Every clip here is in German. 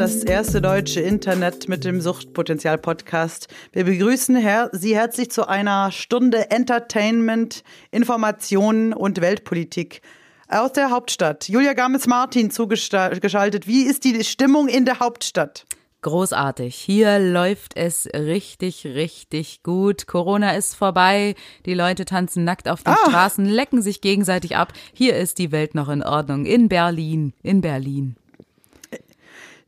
das erste deutsche Internet mit dem Suchtpotenzial-Podcast. Wir begrüßen her Sie herzlich zu einer Stunde Entertainment, Informationen und Weltpolitik aus der Hauptstadt. Julia Games-Martin zugeschaltet. Wie ist die Stimmung in der Hauptstadt? Großartig. Hier läuft es richtig, richtig gut. Corona ist vorbei. Die Leute tanzen nackt auf den ah. Straßen, lecken sich gegenseitig ab. Hier ist die Welt noch in Ordnung. In Berlin. In Berlin.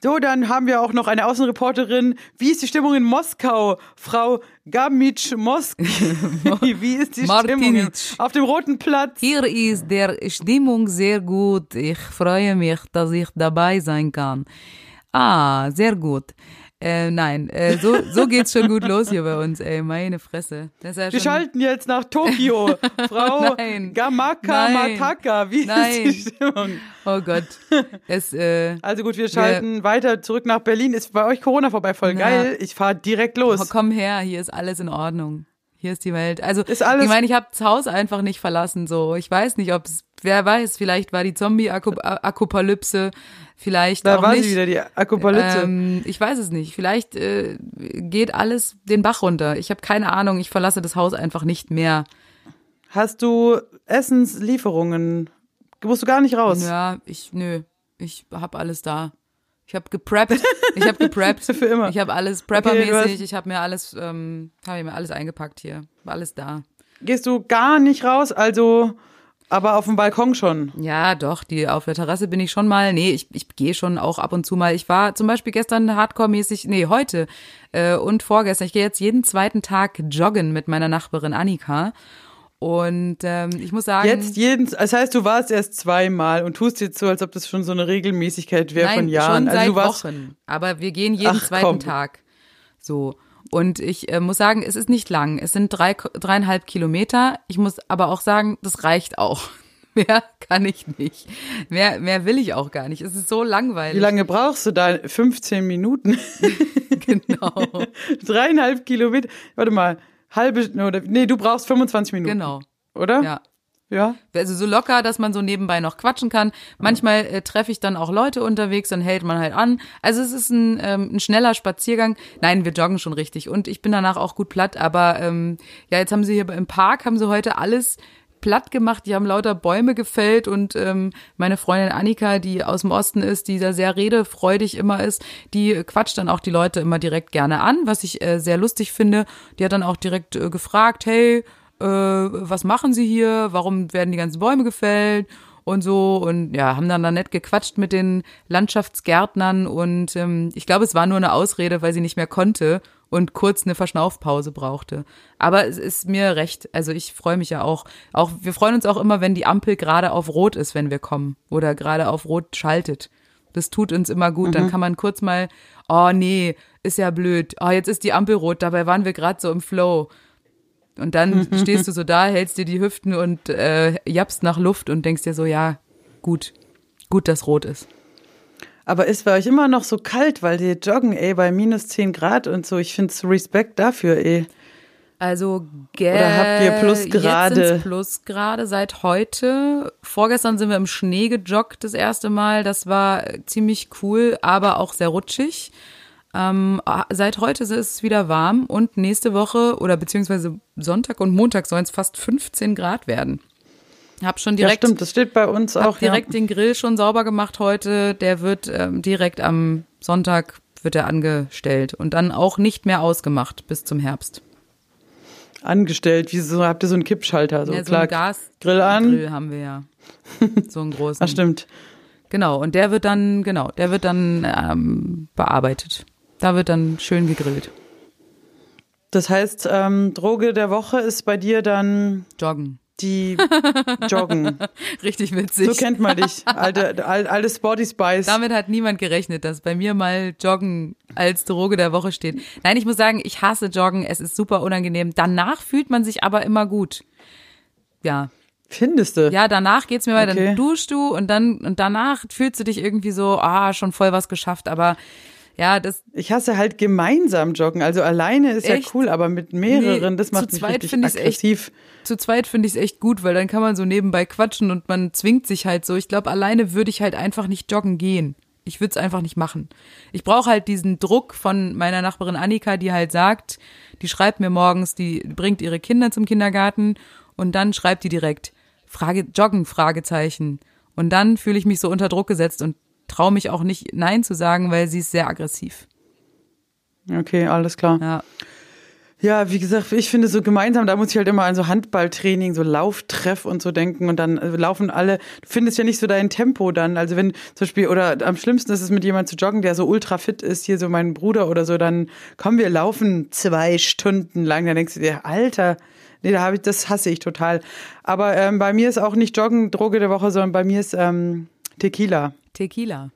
So, dann haben wir auch noch eine Außenreporterin. Wie ist die Stimmung in Moskau? Frau Gamitsch Mosk. Wie ist die Stimmung auf dem Roten Platz? Hier ist der Stimmung sehr gut. Ich freue mich, dass ich dabei sein kann. Ah, sehr gut. Äh, nein, äh, so, so geht's schon gut los hier bei uns, ey, meine Fresse. Das ja Wir schalten jetzt nach Tokio. Frau nein, Gamaka nein, Mataka, wie nein. ist die Stimmung? Oh Gott. Es, äh, also gut, wir schalten wir, weiter zurück nach Berlin. Ist bei euch Corona vorbei? Voll na, geil. Ich fahre direkt los. Komm her, hier ist alles in Ordnung. Hier ist die Welt. Also ist alles ich meine, ich habe das Haus einfach nicht verlassen. So, ich weiß nicht, ob es, wer weiß, vielleicht war die Zombie-Apokalypse Vielleicht da auch war nicht. sie wieder, die Apokalypse. Ähm, ich weiß es nicht. Vielleicht äh, geht alles den Bach runter. Ich habe keine Ahnung. Ich verlasse das Haus einfach nicht mehr. Hast du Essenslieferungen? Musst du gar nicht raus? Ja, ich, nö. Ich habe alles da. Ich habe gepreppt. Ich habe gepreppt. Für immer. Ich habe alles preppermäßig. Okay, ich habe mir alles, ähm, habe mir alles eingepackt hier. War alles da. Gehst du gar nicht raus? Also aber auf dem Balkon schon. Ja, doch, die auf der Terrasse bin ich schon mal. Nee, ich, ich gehe schon auch ab und zu mal. Ich war zum Beispiel gestern hardcore-mäßig, nee, heute äh, und vorgestern. Ich gehe jetzt jeden zweiten Tag joggen mit meiner Nachbarin Annika. Und ähm, ich muss sagen. Jetzt jeden, das heißt, du warst erst zweimal und tust jetzt so, als ob das schon so eine Regelmäßigkeit wäre von Jahren. Schon also seit du warst, Wochen. Aber wir gehen jeden Ach, zweiten komm. Tag. So. Und ich äh, muss sagen, es ist nicht lang. Es sind drei, dreieinhalb Kilometer. Ich muss aber auch sagen, das reicht auch. Mehr kann ich nicht. Mehr, mehr will ich auch gar nicht. Es ist so langweilig. Wie lange brauchst du da? 15 Minuten. genau. Dreieinhalb Kilometer. Warte mal. Halbe, oder, nee, du brauchst 25 Minuten. Genau. Oder? Ja. Ja. Also so locker, dass man so nebenbei noch quatschen kann. Manchmal äh, treffe ich dann auch Leute unterwegs, dann hält man halt an. Also es ist ein, ähm, ein schneller Spaziergang. Nein, wir joggen schon richtig und ich bin danach auch gut platt. Aber ähm, ja, jetzt haben sie hier im Park, haben sie heute alles platt gemacht. Die haben lauter Bäume gefällt und ähm, meine Freundin Annika, die aus dem Osten ist, die da sehr redefreudig immer ist, die quatscht dann auch die Leute immer direkt gerne an, was ich äh, sehr lustig finde. Die hat dann auch direkt äh, gefragt, hey, äh, was machen Sie hier? Warum werden die ganzen Bäume gefällt? Und so und ja, haben dann da nett gequatscht mit den Landschaftsgärtnern und ähm, ich glaube, es war nur eine Ausrede, weil sie nicht mehr konnte und kurz eine Verschnaufpause brauchte. Aber es ist mir recht. Also ich freue mich ja auch. Auch wir freuen uns auch immer, wenn die Ampel gerade auf Rot ist, wenn wir kommen oder gerade auf Rot schaltet. Das tut uns immer gut. Mhm. Dann kann man kurz mal, oh nee, ist ja blöd. Oh, jetzt ist die Ampel rot. Dabei waren wir gerade so im Flow. Und dann stehst du so da, hältst dir die Hüften und äh, jappst nach Luft und denkst dir so, ja, gut, gut, dass rot ist. Aber ist bei euch immer noch so kalt, weil die joggen, ey, bei minus 10 Grad und so. Ich finde Respekt dafür, ey. Also Oder habt ihr Plusgrade? Jetzt Plusgrade seit heute. Vorgestern sind wir im Schnee gejoggt das erste Mal. Das war ziemlich cool, aber auch sehr rutschig. Ähm, seit heute ist es wieder warm und nächste Woche oder beziehungsweise Sonntag und Montag sollen es fast 15 Grad werden. Hab schon direkt. Ja, stimmt, das steht bei uns auch. direkt ja. den Grill schon sauber gemacht heute. Der wird ähm, direkt am Sonntag wird er angestellt und dann auch nicht mehr ausgemacht bis zum Herbst. Angestellt? Wieso habt ihr so einen Kippschalter? So, ja, so klar, einen Gas Grill an. Grill haben wir ja. So einen großen. Ach, stimmt. Genau, und der wird dann, genau, der wird dann ähm, bearbeitet. Da wird dann schön gegrillt. Das heißt, ähm, Droge der Woche ist bei dir dann Joggen. Die Joggen. Richtig witzig. So kennt man dich. Alte, alte Sporty Spice. Damit hat niemand gerechnet, dass bei mir mal Joggen als Droge der Woche steht. Nein, ich muss sagen, ich hasse Joggen. Es ist super unangenehm. Danach fühlt man sich aber immer gut. Ja, Findest du? Ja, danach geht's mir weiter. Okay. Dann duschst du und dann und danach fühlst du dich irgendwie so, ah, schon voll was geschafft, aber ja, das. Ich hasse halt gemeinsam joggen. Also alleine ist Echt? ja cool, aber mit mehreren, Nee, das macht zu mich zweit richtig find ich's echt- aggressiv. zu zweit finde ich es echt gut, weil dann kann man so nebenbei quatschen und man zwingt sich halt so. Ich glaube, alleine würde ich halt einfach nicht joggen gehen. Ich würde es einfach nicht machen. Ich brauche halt diesen Druck von meiner Nachbarin Annika, die halt sagt, die schreibt mir morgens, die bringt ihre Kinder zum Kindergarten und dann schreibt die direkt Frage Joggen Fragezeichen und dann fühle ich mich so unter Druck gesetzt und traue mich auch nicht nein zu sagen, weil sie ist sehr aggressiv. Okay, alles klar. Ja. Ja, wie gesagt, ich finde so gemeinsam, da muss ich halt immer an so Handballtraining, so Lauftreff und so denken und dann äh, laufen alle, du findest ja nicht so dein Tempo dann. Also wenn zum Beispiel, oder am schlimmsten ist es mit jemandem zu joggen, der so ultra fit ist, hier so mein Bruder oder so, dann kommen wir laufen zwei Stunden lang, dann denkst du dir, Alter, nee, da habe ich, das hasse ich total. Aber ähm, bei mir ist auch nicht Joggen Droge der Woche, sondern bei mir ist ähm, Tequila. Tequila.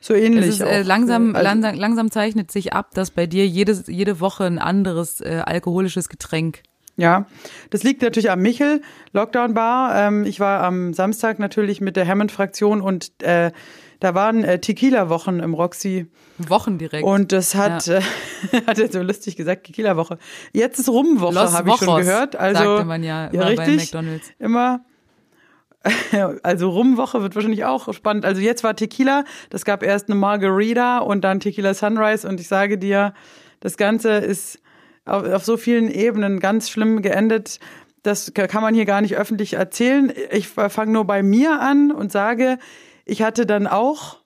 So ähnlich. Es ist, äh, langsam, Also- langsam, langsam zeichnet sich ab, dass bei dir jedes, jede Woche ein anderes äh, alkoholisches Getränk. Ja, das liegt natürlich am Michel, Lockdown Bar. Ähm, ich war am Samstag natürlich mit der Hammond-Fraktion und äh, da waren äh, Tequila-Wochen im Roxy. Wochen direkt. Und das hat, äh, hat er so lustig gesagt, Tequila-Woche. Jetzt ist Rumwoche, habe ich schon gehört. Also, sagte man ja immer bei richtig, McDonald's. Immer. Also Rumwoche wird wahrscheinlich auch spannend. Also jetzt war Tequila, das gab erst eine Margarita und dann Tequila Sunrise und ich sage dir, das Ganze ist auf, auf so vielen Ebenen ganz schlimm geendet. Das kann man hier gar nicht öffentlich erzählen. Ich fange nur bei mir an und sage, ich hatte dann auch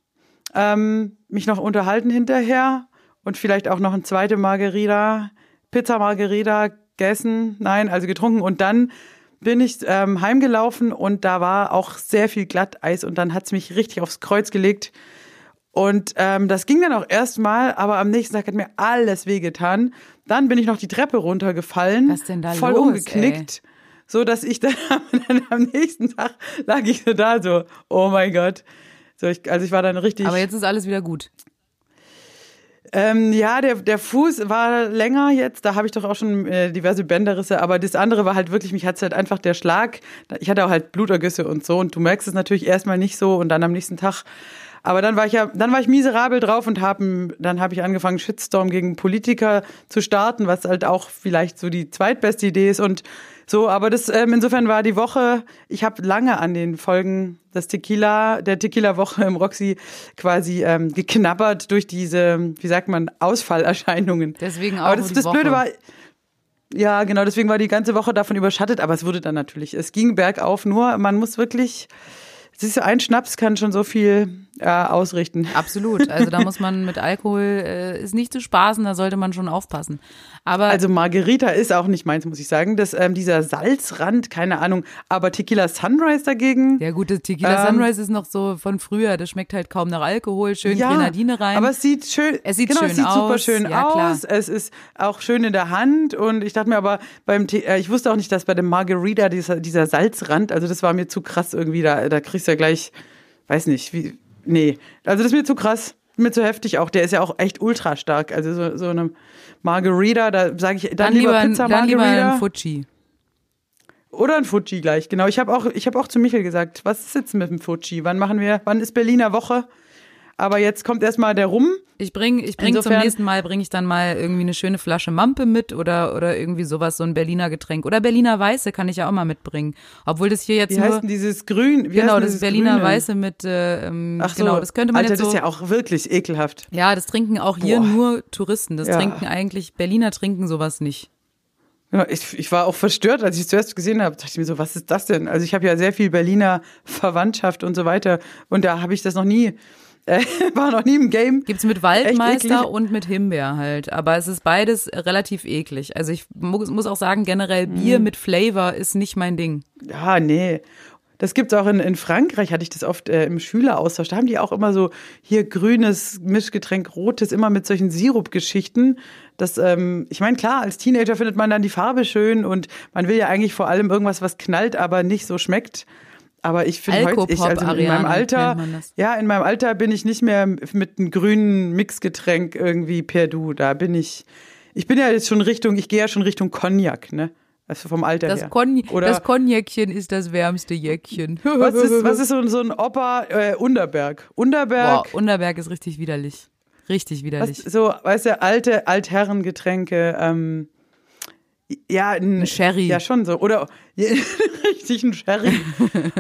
ähm, mich noch unterhalten hinterher und vielleicht auch noch eine zweite Margarita, Pizza Margarita gegessen, nein, also getrunken und dann bin ich ähm, heimgelaufen und da war auch sehr viel Glatteis und dann hat's mich richtig aufs Kreuz gelegt. Und ähm, das ging dann auch erstmal, aber am nächsten Tag hat mir alles wehgetan. Dann bin ich noch die Treppe runtergefallen, Was denn da voll los, umgeknickt, so dass ich dann, dann am nächsten Tag lag ich so da so, oh mein Gott. So, ich, also ich war dann richtig. Aber jetzt ist alles wieder gut. Ähm, ja, der, der Fuß war länger jetzt, da habe ich doch auch schon äh, diverse Bänderrisse, aber das andere war halt wirklich, mich hat's halt einfach der Schlag, ich hatte auch halt Blutergüsse und so. Und du merkst es natürlich erstmal nicht so und dann am nächsten Tag, aber dann war ich ja, dann war ich miserabel drauf und haben, dann habe ich angefangen Shitstorm gegen Politiker zu starten, was halt auch vielleicht so die zweitbeste Idee ist. Und so, aber das ähm, insofern war die Woche, ich habe lange an den Folgen des Tequila, der Tequila-Woche im Roxy quasi ähm, geknabbert durch diese, wie sagt man, Ausfallerscheinungen. Deswegen auch Aber das, die das Woche. Blöde war, ja, genau, deswegen war die ganze Woche davon überschattet, aber es wurde dann natürlich, es ging bergauf, nur man muss wirklich, siehst du, ein Schnaps kann schon so viel äh, ausrichten. Absolut. Also da muss man mit Alkohol, äh, ist nicht zu spaßen, da sollte man schon aufpassen. Aber Also Margarita ist auch nicht meins, muss ich sagen. Das, ähm, dieser Salzrand, keine Ahnung. Aber Tequila Sunrise dagegen. ja gut, das Tequila Ähm, Sunrise ist noch so von früher, das schmeckt halt kaum nach Alkohol, schön Grenadine rein. Aber es sieht schön, Es sieht genau, schön es sieht super aus. schön Ja, klar. aus. Es ist auch schön in der Hand und ich dachte mir aber beim, Te äh, ich wusste auch nicht, dass bei dem Margarita dieser, dieser Salzrand, also das war mir zu krass irgendwie, da, da kriegst du ja gleich, weiß nicht, wie, nee, also das ist mir zu krass. Mir zu heftig auch, der ist ja auch echt ultra stark. Also so, so eine Margarita, da sage ich dann, dann, lieber, lieber, ein- Pizza dann lieber Margarita ein Fuji. oder ein Fuji gleich. Genau, ich habe auch ich habe auch zu Michael gesagt, was ist jetzt mit dem Fuji? Wann machen wir? Wann ist Berliner Woche? Aber jetzt kommt erstmal der rum. Ich bring, ich bring zum nächsten Mal bringe ich dann mal irgendwie eine schöne Flasche Mampe mit oder oder irgendwie sowas, so ein Berliner Getränk oder Berliner Weiße kann ich ja auch mal mitbringen. Obwohl das hier jetzt Wie nur heißt denn dieses Grün? Wie genau das Berliner Grüne? Weiße mit äh, ähm, Ach so, genau, das könnte man Alter, jetzt so das ist ja auch wirklich ekelhaft. Ja, das trinken auch hier Boah. nur Touristen. Das Ja. trinken eigentlich Berliner trinken sowas nicht. Ja, Ich, ich war auch verstört, als ich es zuerst gesehen habe. Dachte ich mir so, was ist das denn? Also ich habe ja sehr viel Berliner Verwandtschaft und so weiter. Und da habe ich das noch nie, war noch nie im Game. Gibt's mit. Waldmeister und mit Himbeer halt, aber es ist beides relativ eklig. Also ich muss, muss auch sagen, generell. Bier mit Flavor ist nicht mein Ding. Ja, nee. Das gibt's auch in, in Frankreich, hatte ich das oft äh, im Schüleraustausch. Da haben die auch immer so hier grünes Mischgetränk, rotes, immer mit solchen Sirupgeschichten. Das, ähm, ich meine, klar, als Teenager findet man dann die Farbe schön und man will ja eigentlich vor allem irgendwas, was knallt, aber nicht so schmeckt. Aber ich finde heute, ich, also in meinem Alter, ja, in meinem Alter bin ich nicht mehr mit einem grünen Mixgetränk irgendwie per Du. Da bin ich, ich bin ja jetzt schon Richtung, ich gehe ja schon Richtung Cognac, ne? Also vom Alter Das, her. Con Oder- das Cognacchen ist das wärmste Jäckchen. Was ist, was ist so, so ein Opa äh, Unterberg? Unterberg, Boah, Unterberg ist richtig widerlich. Richtig was, widerlich. so, weißt du, alte Altherrengetränke, ähm, Ja, ein, Ein Sherry. Ja, schon so. Oder richtig ein Sherry.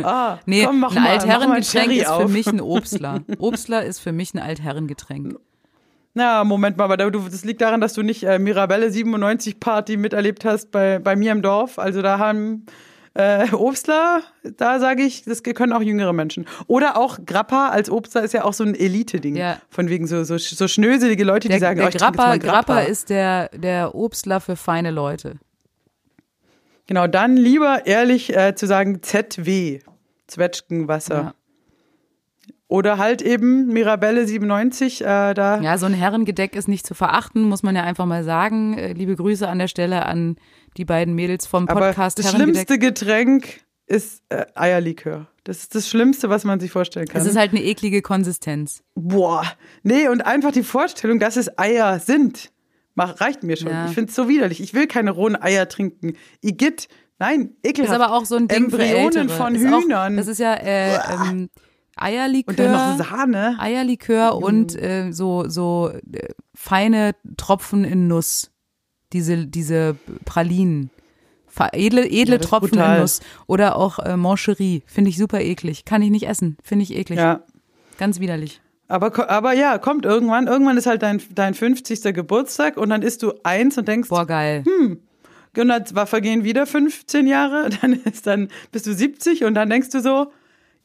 Ah, Nee, komm, mach ein mal, mach mal Altherrengetränk ist für auf. mich ein Obstler. Obstler ist für mich ein Altherrengetränk. Na, Moment mal, aber das liegt daran, dass du nicht äh, Mirabelle 97 Party miterlebt hast bei, bei mir im Dorf. Also da haben äh, Obstler, da sage ich, das können auch jüngere Menschen. Oder auch Grappa als Obstler ist ja auch so ein Elite-Ding. Ja. Von wegen so, so, so schnöselige Leute, die Der, sagen, der oh, ich Grappa, mal Grappa. Grappa ist der, der Obstler für feine Leute. Genau, dann lieber ehrlich äh, zu sagen ZW, Zwetschgenwasser. Ja. Oder halt eben Mirabelle 97, äh, da. Ja, so ein Herrengedeck ist nicht zu verachten, muss man ja einfach mal sagen. Äh, Liebe Grüße an der Stelle an die beiden Mädels vom aber Podcast das Herrengedeck. schlimmste Getränk ist äh, Eierlikör. Das ist das Schlimmste, was man sich vorstellen kann. Es ist halt eine eklige Konsistenz. Boah, nee, und einfach die Vorstellung, dass es Eier sind, mach, reicht mir schon. Ja. Ich find's so widerlich. Ich will keine rohen Eier trinken. Igitt, nein, ekelhaft. Ist aber auch so ein Ding Embryonen von ist Hühnern. Auch, das ist ja äh, ähm, Eierlikör. und dann noch Sahne. Eierlikör und äh, so so äh, feine Tropfen in Nuss. Diese diese Pralinen. Edle, edle Ja, Tropfen in Nuss. Oder auch äh, Mancherie. Finde ich super eklig. Kann ich nicht essen. Finde ich eklig. Ja. Ganz widerlich. Aber, aber ja, kommt irgendwann. Irgendwann ist halt dein, dein 50. Geburtstag und dann isst du eins und denkst, Boah, geil. und dann vergehen wieder 15 Jahre, dann ist dann bist du 70 und dann denkst du so,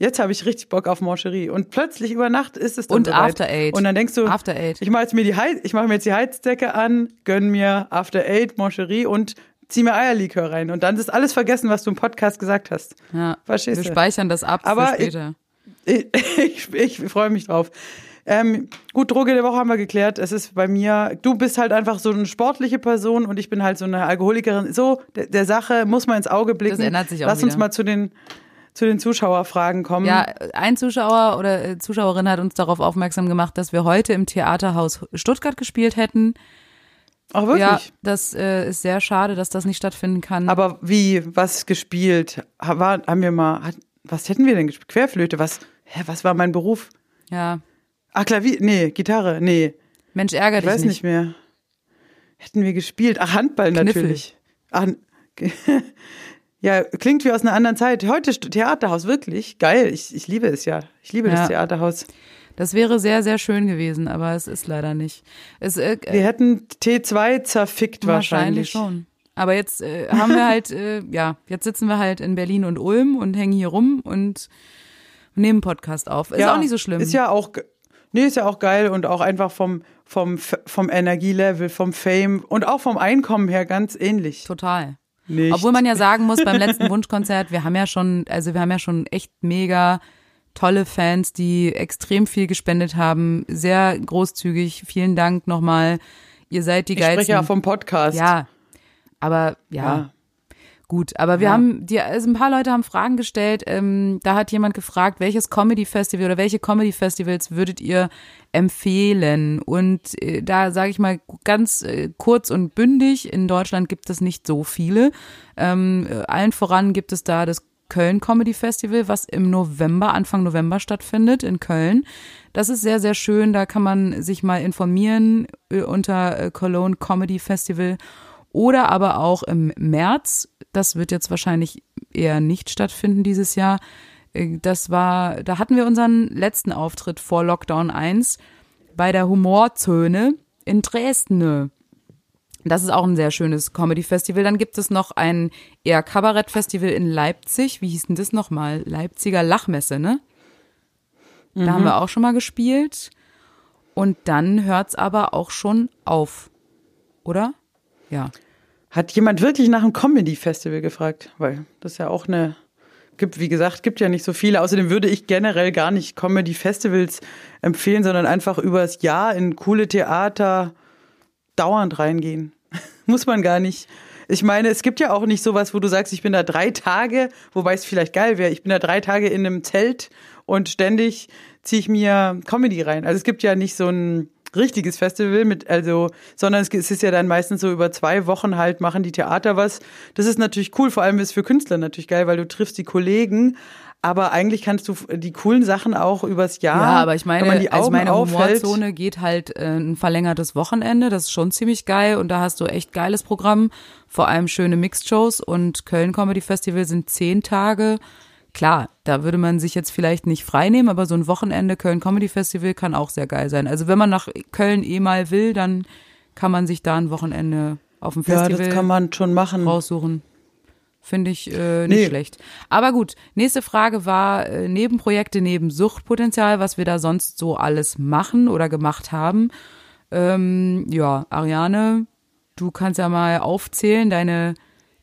jetzt habe ich richtig Bock auf Mancherie. Und plötzlich über Nacht ist es dann Und soweit. After Eight. Und dann denkst du, After Eight. ich mache jetzt mir die Heiz, ich mache mir jetzt die Heizdecke an, gönn mir After Eight, Mancherie und zieh mir Eierlikör rein. Und dann ist alles vergessen, was du im Podcast gesagt hast. Ja. Verstehst Wir du? speichern das ab Aber für später. Ich, ich, ich freue mich drauf. Ähm, gut, Droge der Woche haben wir geklärt. Es ist bei mir, du bist halt einfach so eine sportliche Person und ich bin halt so eine Alkoholikerin. So, der, der Sache muss man ins Auge blicken. Das ändert sich auch Lass uns wieder. mal zu den, zu den Zuschauerfragen kommen. Ja, ein Zuschauer oder äh, Zuschauerin hat uns darauf aufmerksam gemacht, dass wir heute im Theaterhaus Stuttgart gespielt hätten. Auch wirklich. Ja, das äh, ist sehr schade, dass das nicht stattfinden kann. Aber wie, was gespielt? War, haben wir mal, hat, was hätten wir denn gespielt? Querflöte, was, hä, was war mein Beruf? ja, Ah, Klavier, nee, Gitarre, nee, Mensch, ärger ich dich weiß nicht mehr. Hätten wir gespielt? Ach, Handball Kniffel. natürlich. Ach, ja, klingt wie aus einer anderen Zeit. Heute Theaterhaus, wirklich geil. Ich, ich liebe es ja. Ich liebe Ja. das Theaterhaus. Das wäre sehr, sehr schön gewesen, aber es ist leider nicht. Es, äh, Wir hätten T2 zerfickt wahrscheinlich. schon. Aber jetzt äh, haben wir halt, äh, ja, jetzt sitzen wir halt in Berlin und Ulm und hängen hier rum und nehmen Podcast auf. Ist Ja, auch nicht so schlimm. Ist ja auch, nee, ist ja auch geil und auch einfach vom, vom, vom Energielevel, vom Fame und auch vom Einkommen her ganz ähnlich. Total. Nicht. Obwohl man ja sagen muss, beim letzten Wunschkonzert, wir haben ja schon, also wir haben ja schon echt mega tolle Fans, die extrem viel gespendet haben, sehr großzügig. Vielen Dank nochmal. Ihr seid die ich geilsten. spreche ja vom Podcast. ja, aber ja, Ja. Gut. Aber wir Ja. haben, die, also ein paar Leute haben Fragen gestellt. Ähm, da hat jemand gefragt, welches Comedy Festival oder welche Comedy Festivals würdet ihr empfehlen? Und äh, da sage ich mal ganz äh, kurz und bündig, in Deutschland gibt es nicht so viele. Ähm, äh, allen voran gibt es da das Köln Comedy Festival, was im November, Anfang November stattfindet in Köln. Das ist sehr, sehr schön. Da kann man sich mal informieren äh, unter äh, Cologne Comedy Festival. Oder aber auch im März. Das wird jetzt wahrscheinlich eher nicht stattfinden dieses Jahr. Äh, Das war, da hatten wir unseren letzten Auftritt vor Lockdown 1 bei der Humorzone in Dresden. Das ist auch ein sehr schönes Comedy-Festival. Dann gibt es noch ein eher Kabarett-Festival in Leipzig. Wie hieß denn das nochmal? Leipziger Lachmesse, ne? Da haben wir auch schon mal gespielt. Und dann hört's aber auch schon auf. Oder? Ja. Hat jemand wirklich nach einem Comedy-Festival gefragt? Weil das ja auch eine, gibt, wie gesagt, gibt ja nicht so viele. Außerdem würde ich generell gar nicht Comedy-Festivals empfehlen, sondern einfach übers Jahr in coole Theater dauernd reingehen. Muss man gar nicht. Ich meine, es gibt ja auch nicht sowas, wo du sagst, ich bin da drei Tage, wobei es vielleicht geil wäre, ich bin da drei Tage in einem Zelt und ständig ziehe ich mir Comedy rein. Also es gibt ja nicht so ein richtiges Festival mit, also, sondern es ist ja dann meistens so über zwei Wochen halt machen die Theater was. Das ist natürlich cool, vor allem ist es für Künstler natürlich geil, weil du triffst die Kollegen. Aber eigentlich kannst du die coolen Sachen auch übers Jahr. Ja, aber ich meine, wenn man die also Augen meine aufhält, Humorzone geht halt äh, ein verlängertes Wochenende. Das ist schon ziemlich geil und da hast du echt geiles Programm. Vor allem schöne Mixed-Shows und Köln Comedy Festival sind zehn Tage. Klar, da würde man sich jetzt vielleicht nicht frei nehmen, aber so ein Wochenende Köln Comedy Festival kann auch sehr geil sein. Also wenn man nach Köln eh mal will, dann kann man sich da ein Wochenende auf dem ja, Festival das kann man schon machen. raussuchen. Finde ich äh, nicht Nee. schlecht. Aber gut, nächste Frage war äh, Nebenprojekte neben Suchtpotenzial, was wir da sonst so alles machen oder gemacht haben. Ähm, ja, Ariane, du kannst ja mal aufzählen, deine,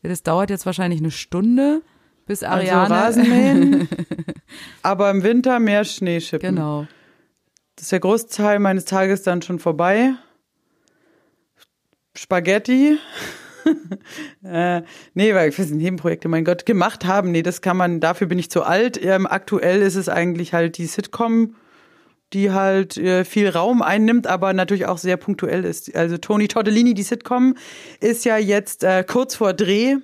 das dauert jetzt wahrscheinlich eine Stunde, bis Ariane. Also Rasenmähen, aber im Winter mehr Schnee schippen. genau. Das ist der Großteil meines Tages dann schon vorbei. Spaghetti. äh, nee, weil ich weiß nicht, Nebenprojekte, mein Gott, gemacht haben. Nee, das kann man, dafür bin ich zu alt. Ähm, aktuell ist es eigentlich halt die Sitcom, die halt äh, viel Raum einnimmt, aber natürlich auch sehr punktuell ist. Also Toni Tortellini, die Sitcom, ist ja jetzt äh, kurz vor Dreh.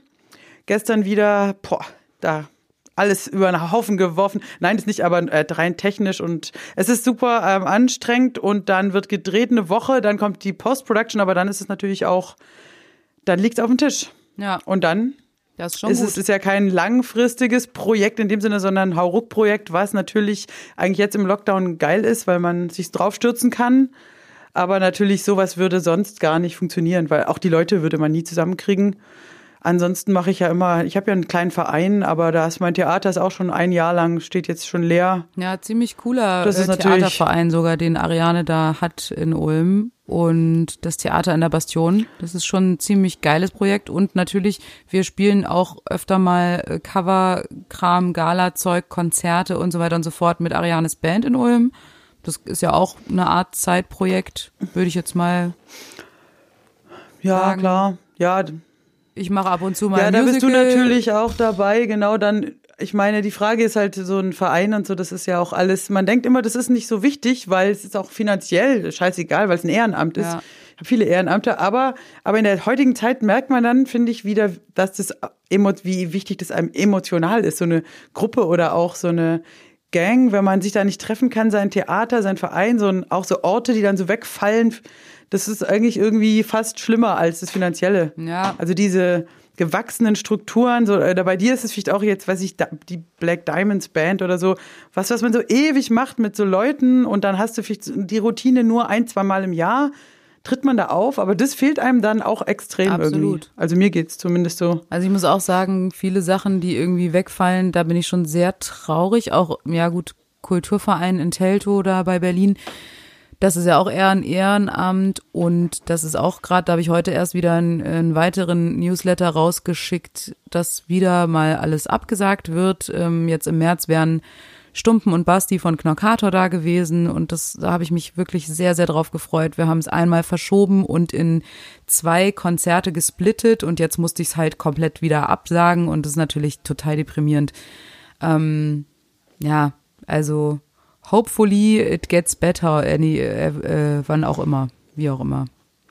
Gestern wieder, boah, da alles über einen Haufen geworfen. Nein, das nicht, aber äh, rein technisch und es ist super ähm, anstrengend und dann wird gedreht eine Woche, dann kommt die Post-Production, aber dann ist es natürlich auch, dann liegt es auf dem Tisch. Ja, Und dann das ist schon ist gut. es ist ja kein langfristiges Projekt in dem Sinne, sondern ein Hauruck-Projekt, was natürlich eigentlich jetzt im Lockdown geil ist, weil man sich draufstürzen kann. Aber natürlich sowas würde sonst gar nicht funktionieren, weil auch die Leute würde man nie zusammenkriegen. Ansonsten mache ich ja immer, ich habe ja einen kleinen Verein, aber da ist mein Theater ist auch schon ein Jahr lang, steht jetzt schon leer. Ja, ziemlich cooler Das ist äh, Theaterverein sogar, den Ariane da hat in Ulm. Und das Theater in der Bastion, das ist schon ein ziemlich geiles Projekt. Und natürlich, wir spielen auch öfter mal äh, Cover-Kram, Gala-Zeug, Konzerte und so weiter und so fort mit Arianes Band in Ulm. Das ist ja auch eine Art Zeitprojekt, würde ich jetzt mal. Ja, Sagen. klar. Ja, Ich mache ab und zu mal ja, da bist du natürlich auch dabei. Genau, dann, ich meine, die Frage ist halt so ein Verein und so, das ist ja auch alles, man denkt immer, das ist nicht so wichtig, weil es ist auch finanziell scheißegal, weil es ein Ehrenamt ist. Ja. Ich habe viele Ehrenamte, aber, aber in der heutigen Zeit merkt man dann, finde ich, wieder, dass das, wie wichtig das einem emotional ist, so eine Gruppe oder auch so eine Gang, wenn man sich da nicht treffen kann, sein Theater, sein Verein, so ein, auch so Orte, die dann so wegfallen, das ist eigentlich irgendwie fast schlimmer als das Finanzielle. Ja. Also diese gewachsenen Strukturen, so, oder bei dir ist es vielleicht auch jetzt, weiß ich, die Black Diamonds Band oder so, was, was man so ewig macht mit so Leuten und dann hast du vielleicht die Routine nur ein, zwei Mal im Jahr, tritt man da auf, aber das fehlt einem dann auch extrem Absolut. irgendwie. Also mir geht's zumindest so. Also ich muss auch sagen, viele Sachen, die irgendwie wegfallen, da bin ich schon sehr traurig. Auch, ja gut, Kulturverein in Teltow da bei Berlin. Das ist ja auch eher ein Ehrenamt und das ist auch gerade, da habe ich heute erst wieder einen, einen weiteren Newsletter rausgeschickt, dass wieder mal alles abgesagt wird. Ähm, jetzt im März wären Stumpen und Basti von Knockator da gewesen und das, da habe ich mich wirklich sehr, sehr drauf gefreut. Wir haben es einmal verschoben und in zwei Konzerte gesplittet und jetzt musste ich es halt komplett wieder absagen und das ist natürlich total deprimierend. Ähm, ja, also hopefully it gets better, any, äh, äh, wann auch immer, wie auch immer.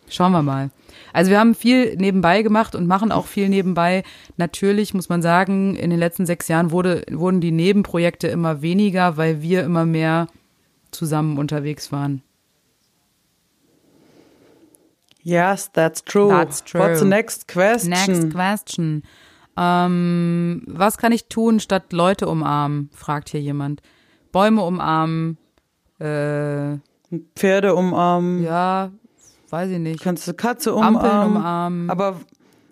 Schauen wir mal. Also wir haben viel nebenbei gemacht und machen auch viel nebenbei. Natürlich muss man sagen, in den letzten sechs Jahren wurde, wurden die Nebenprojekte immer weniger, weil wir immer mehr zusammen unterwegs waren. Yes, that's true. That's true. What's the next question? Next question. Ähm, was kann ich tun, statt Leute umarmen? fragt hier jemand. Bäume umarmen. Äh, Pferde umarmen, ja, weiß ich nicht. kannst du Katze umarmen. Ampeln umarmen. Aber,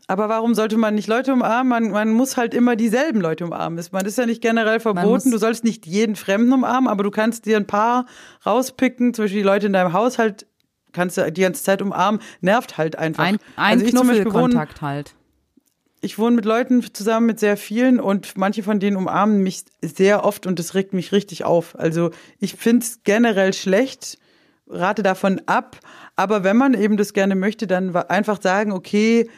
aber warum sollte man nicht Leute umarmen? Man, man muss halt immer dieselben Leute umarmen. Man ist ja nicht generell verboten. Du sollst nicht jeden Fremden umarmen, aber du kannst dir ein paar rauspicken. Zum Beispiel die Leute in deinem Haushalt kannst du die ganze Zeit umarmen. Nervt halt einfach. Ein, ein also Knuffelkontakt halt. Ich wohne mit Leuten zusammen, mit sehr vielen und manche von denen umarmen mich sehr oft und das regt mich richtig auf. Also ich finde es generell schlecht, rate davon ab, aber wenn man eben das gerne möchte, dann einfach sagen, okay,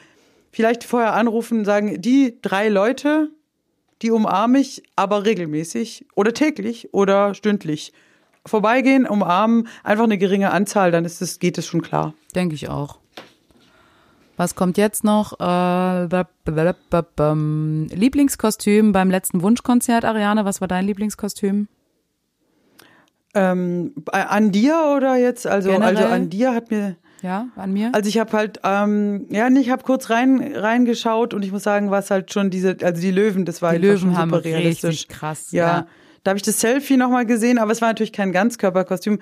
vielleicht vorher anrufen, sagen, die drei Leute, die umarme ich, aber regelmäßig oder täglich oder stündlich. Vorbeigehen, umarmen, einfach eine geringe Anzahl, dann ist es, geht es schon klar. Denke ich auch. Was kommt jetzt noch? Äh, Lieblingskostüm beim letzten Wunschkonzert, Ariane. Was war dein Lieblingskostüm? Ähm, an dir oder jetzt? Also, Generell? also an dir hat mir. Ja, an mir? Also ich habe halt, ähm, ja, nee, ich habe kurz rein reingeschaut und ich muss sagen, was halt schon diese, also die Löwen, das war Die Löwen schon haben super realistisch. richtig krass. Ja. ja. Da habe ich das Selfie nochmal gesehen, aber es war natürlich kein Ganzkörperkostüm.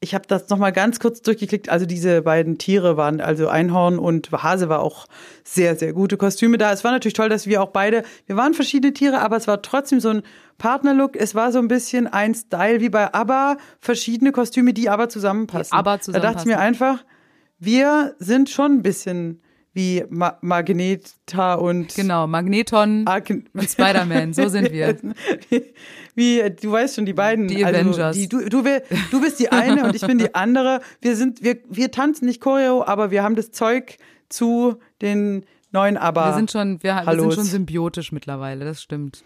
Ich habe das nochmal ganz kurz durchgeklickt. Also diese beiden Tiere waren, also Einhorn und Hase war auch sehr, sehr gute Kostüme da. Es war natürlich toll, dass wir auch beide, wir waren verschiedene Tiere, aber es war trotzdem so ein Partnerlook. Es war so ein bisschen ein Style wie bei ABBA, verschiedene Kostüme, die aber zusammenpassen. Die aber Da dachte ich mir zusammenpassen. einfach, wir sind schon ein bisschen wie Ma Magneta und Genau, Magneton Arken und Spider-Man, so sind wir. Wie, du weißt schon, die beiden. Die also Avengers. Die, du, du, du bist die eine und ich bin die andere. Wir sind, wir, wir tanzen nicht Choreo, aber wir haben das Zeug zu den neuen Aber. Wir sind schon, wir, wir sind schon symbiotisch mittlerweile, das stimmt.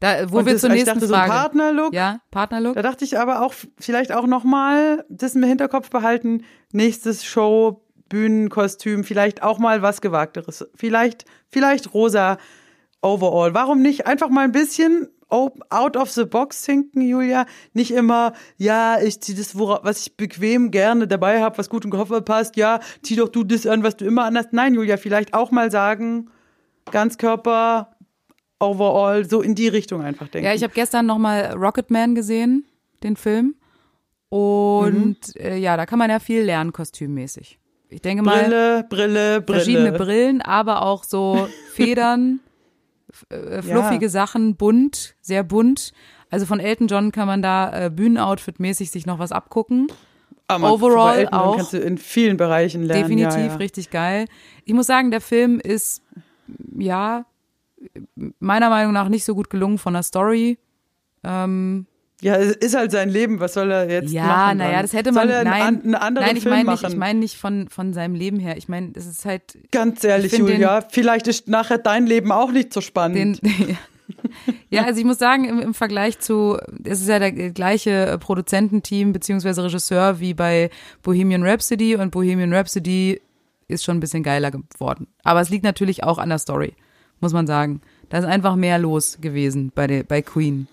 Da, wo Und wir das- zur ich nächsten dachte, so ein Frage. Partnerlook. Ja, Partnerlook. Da dachte ich aber auch, vielleicht auch nochmal das im Hinterkopf behalten. Nächstes Show, Bühnenkostüm, vielleicht auch mal was Gewagteres. Vielleicht, vielleicht rosa Overall. Warum nicht einfach mal ein bisschen out of the box denken, Julia? Nicht immer, ja, ich zieh das, was ich bequem gerne dabei habe, was gut im Koffer passt. Ja, zieh doch du das an, was du immer anhast. Nein, Julia, vielleicht auch mal sagen, Ganzkörper, Overall, so in die Richtung einfach denken. Ja, ich habe gestern nochmal Rocketman gesehen, den Film. Und Mhm. äh, ja, da kann man ja viel lernen, kostümmäßig. Ich denke mal, Brille, Brille, Brille. verschiedene Brillen, aber auch so Federn, äh, fluffige Ja. Sachen, bunt, sehr bunt. Also von Elton John kann man da äh, Bühnenoutfit-mäßig sich noch was abgucken. Aber Overall bei Elton auch. kannst du in vielen Bereichen lernen. Definitiv ja, ja. richtig geil. Ich muss sagen, der Film ist ja meiner Meinung nach nicht so gut gelungen von der Story. Ähm, Ja, es ist halt sein Leben. Was soll er jetzt ja, machen? naja, dann? das hätte man. Soll er nein, einen anderen nein, ich Film meine nicht, ich meine nicht von von seinem Leben her. Ich meine, es ist halt Ganz ehrlich, Julia, vielleicht ist nachher dein Leben auch nicht so spannend. den. ja, also ich muss sagen, im, im Vergleich zu, es ist ja der gleiche äh, Produzententeam beziehungsweise Regisseur wie bei Bohemian Rhapsody und Bohemian Rhapsody ist schon ein bisschen geiler geworden. Aber es liegt natürlich auch an der Story, muss man sagen. Da ist einfach mehr los gewesen bei, der, bei Queen.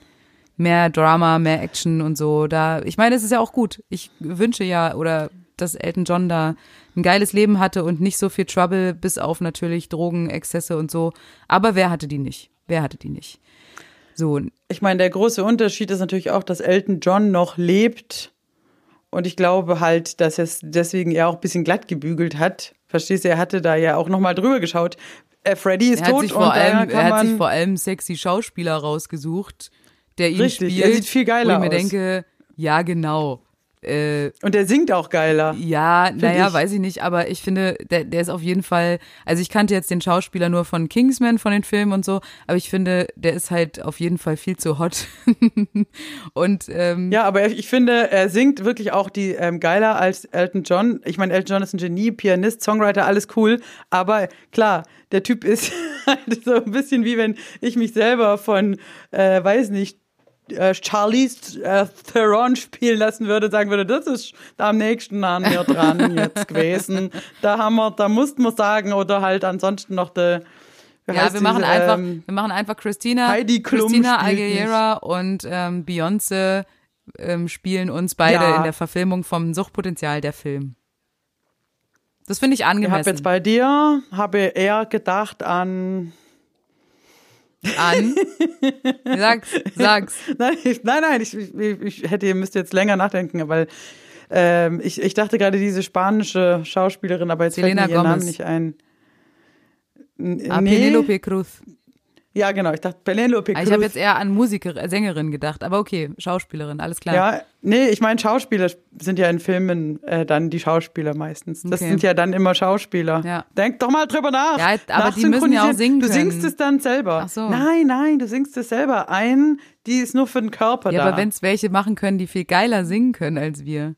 Mehr Drama, mehr Action und so. Da, ich meine, es ist ja auch gut. Ich wünsche ja, oder dass Elton John da ein geiles Leben hatte und nicht so viel Trouble, bis auf natürlich Drogen, Exzesse und so. Aber wer hatte die nicht? Wer hatte die nicht? So, ich meine, der große Unterschied ist natürlich auch, dass Elton John noch lebt. Und ich glaube halt, dass es deswegen er auch ein bisschen glatt gebügelt hat. Verstehst du, er hatte da ja auch nochmal drüber geschaut. Äh, Freddy ist er tot und allem, er hat sich vor allem sexy Schauspieler rausgesucht, der ihn Richtig, spielt. er sieht viel geiler Wo ich mir aus. denke, ja, genau. Äh, und der singt auch geiler. Ja, naja, ich. weiß ich nicht, aber ich finde, der, der ist auf jeden Fall, also ich kannte jetzt den Schauspieler nur von Kingsman, von den Filmen und so, aber ich finde, der ist halt auf jeden Fall viel zu hot. und ähm, Ja, aber ich finde, er singt wirklich auch die ähm, geiler als Elton John. Ich meine, Elton John ist ein Genie, Pianist, Songwriter, alles cool. Aber klar, der Typ ist halt so ein bisschen wie wenn ich mich selber von, äh, weiß nicht, äh, Charlize äh, Theron spielen lassen würde, sagen würde, das ist am nächsten an mir dran jetzt gewesen. Da haben wir, da mussten wir sagen, oder halt ansonsten noch der ja, wir machen diese, einfach, ähm, wir machen einfach Christina, Heidi Klum Christina Aguilera und ähm, Beyoncé ähm, spielen uns beide Ja. in der Verfilmung vom Suchtpotenzial der Film. Das finde ich Ich habe angemessen. jetzt bei dir, habe eher gedacht an an. Sag's, sag's. Nein, ich, nein, nein, ich, ich, ich hätte, ihr müsst jetzt länger nachdenken, weil ähm, ich, ich dachte gerade diese spanische Schauspielerin, aber jetzt fällt mir ihr Name Gomez. nicht ein. N- Ah, nee. Penelope Cruz. Ja, genau, ich dachte Penelope Ah, Cruz. Ich habe jetzt eher an Musikerin, Sängerin gedacht, aber okay, Schauspielerin, alles klar. ja, nee, ich meine Schauspieler sind ja in Filmen äh, dann die Schauspieler meistens. Das Okay. sind ja dann immer Schauspieler. Ja. Denk doch mal drüber nach. Ja, aber die müssen ja auch singen Du singst können. es dann selber. Ach so. Nein, nein, du singst es selber ein. Die ist nur für den Körper Ja, da. aber wenn es welche machen können, die viel geiler singen können als wir.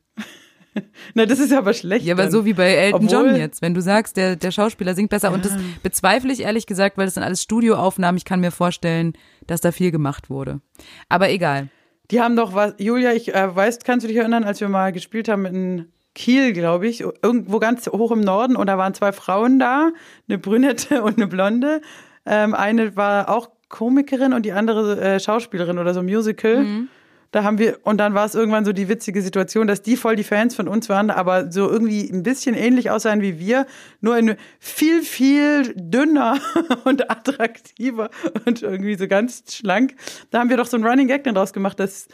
Na, das ist aber schlecht. Ja, aber dann. so wie bei Elton Obwohl- John jetzt. Wenn du sagst, der, der Schauspieler singt besser. Und das bezweifle ich ehrlich gesagt, weil das sind alles Studioaufnahmen. Ich kann mir vorstellen, dass da viel gemacht wurde. Aber egal. Die haben doch was, Julia, ich äh, weiß, kannst du dich erinnern, als wir mal gespielt haben in Kiel, glaube ich, irgendwo ganz hoch im Norden und da waren zwei Frauen da, eine Brünette und eine Blonde. Ähm, eine war auch Komikerin und die andere äh, Schauspielerin oder so Musical. Mhm. Da haben wir, und dann war es irgendwann so die witzige Situation, dass die voll die Fans von uns waren, aber so irgendwie ein bisschen ähnlich aussahen wie wir, nur in viel, viel dünner und attraktiver und irgendwie so ganz schlank. Da haben wir doch so ein Running Gag dann draus gemacht, dass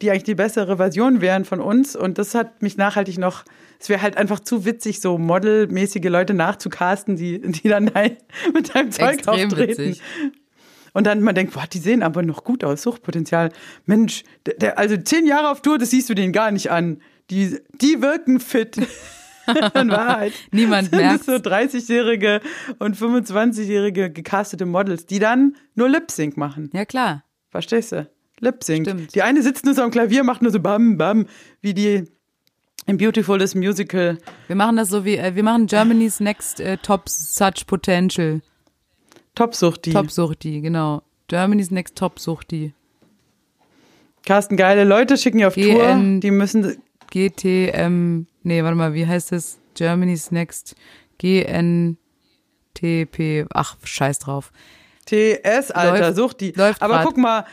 die eigentlich die bessere Version wären von uns. Und das hat mich nachhaltig noch, es wäre halt einfach zu witzig, so modelmäßige Leute nachzucasten, die, die dann mit deinem Zeug Extrem auftreten. Witzig. Und dann man denkt, boah, die sehen aber noch gut aus, Suchtpotenzial. Mensch, der, der, also zehn Jahre auf Tour, das siehst du denen gar nicht an. Die, die wirken fit. In Wahrheit. Niemand merkt. so 30-jährige und 25-jährige gecastete Models, die dann nur Lip-Sync machen. Ja, klar. Verstehst du? Lip-Sync. Die eine sitzt nur so am Klavier, macht nur so bam, bam, wie die im Beautiful Musical. Wir machen das so wie, äh, wir machen Germany's Next äh, Top Such Potential. Top-Suchti. Top-Suchti, genau. Germany's Next Top-Suchti. Carsten, geile Leute schicken ja auf GN, Tour. Die müssen. GTM, nee, warte mal, wie heißt das? Germany's Next GNTP. Ach, scheiß drauf. TS, Alter, läuft, such die. Läuft Aber grad. guck mal,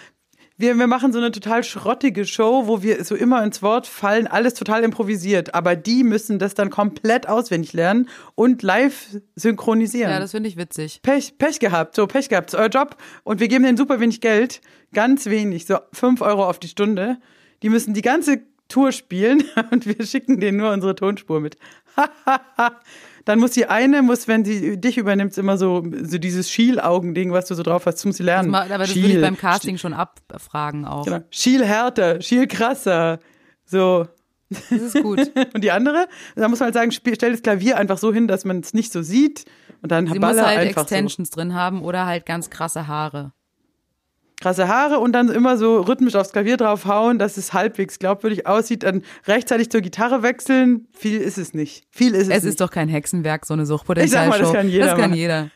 wir, wir machen so eine total schrottige Show, wo wir so immer ins Wort fallen, alles total improvisiert. Aber die müssen das dann komplett auswendig lernen und live synchronisieren. Ja, das finde ich witzig. Pech, Pech gehabt, so Pech gehabt, ist euer Job. Und wir geben denen super wenig Geld, ganz wenig, so fünf Euro auf die Stunde. Die müssen die ganze Tour spielen und wir schicken denen nur unsere Tonspur mit. Dann muss die eine, muss, wenn sie dich übernimmt, immer so, so dieses Schielaugending, was du so drauf hast, muss sie lernen. Das aber das Schiel. würde ich beim Casting schon abfragen auch. Genau. Schiel härter, Schiel krasser. So. Das ist gut. und die andere, da muss man halt sagen, stell das Klavier einfach so hin, dass man es nicht so sieht. Und dann Sie muss halt Extensions so. drin haben oder halt ganz krasse Haare krasse Haare und dann immer so rhythmisch aufs Klavier draufhauen, dass es halbwegs glaubwürdig aussieht, dann rechtzeitig zur Gitarre wechseln. Viel ist es nicht. Viel ist es, es nicht. ist doch kein Hexenwerk, so eine Suchtpotenzialshow. Das kann jeder. Das kann jeder.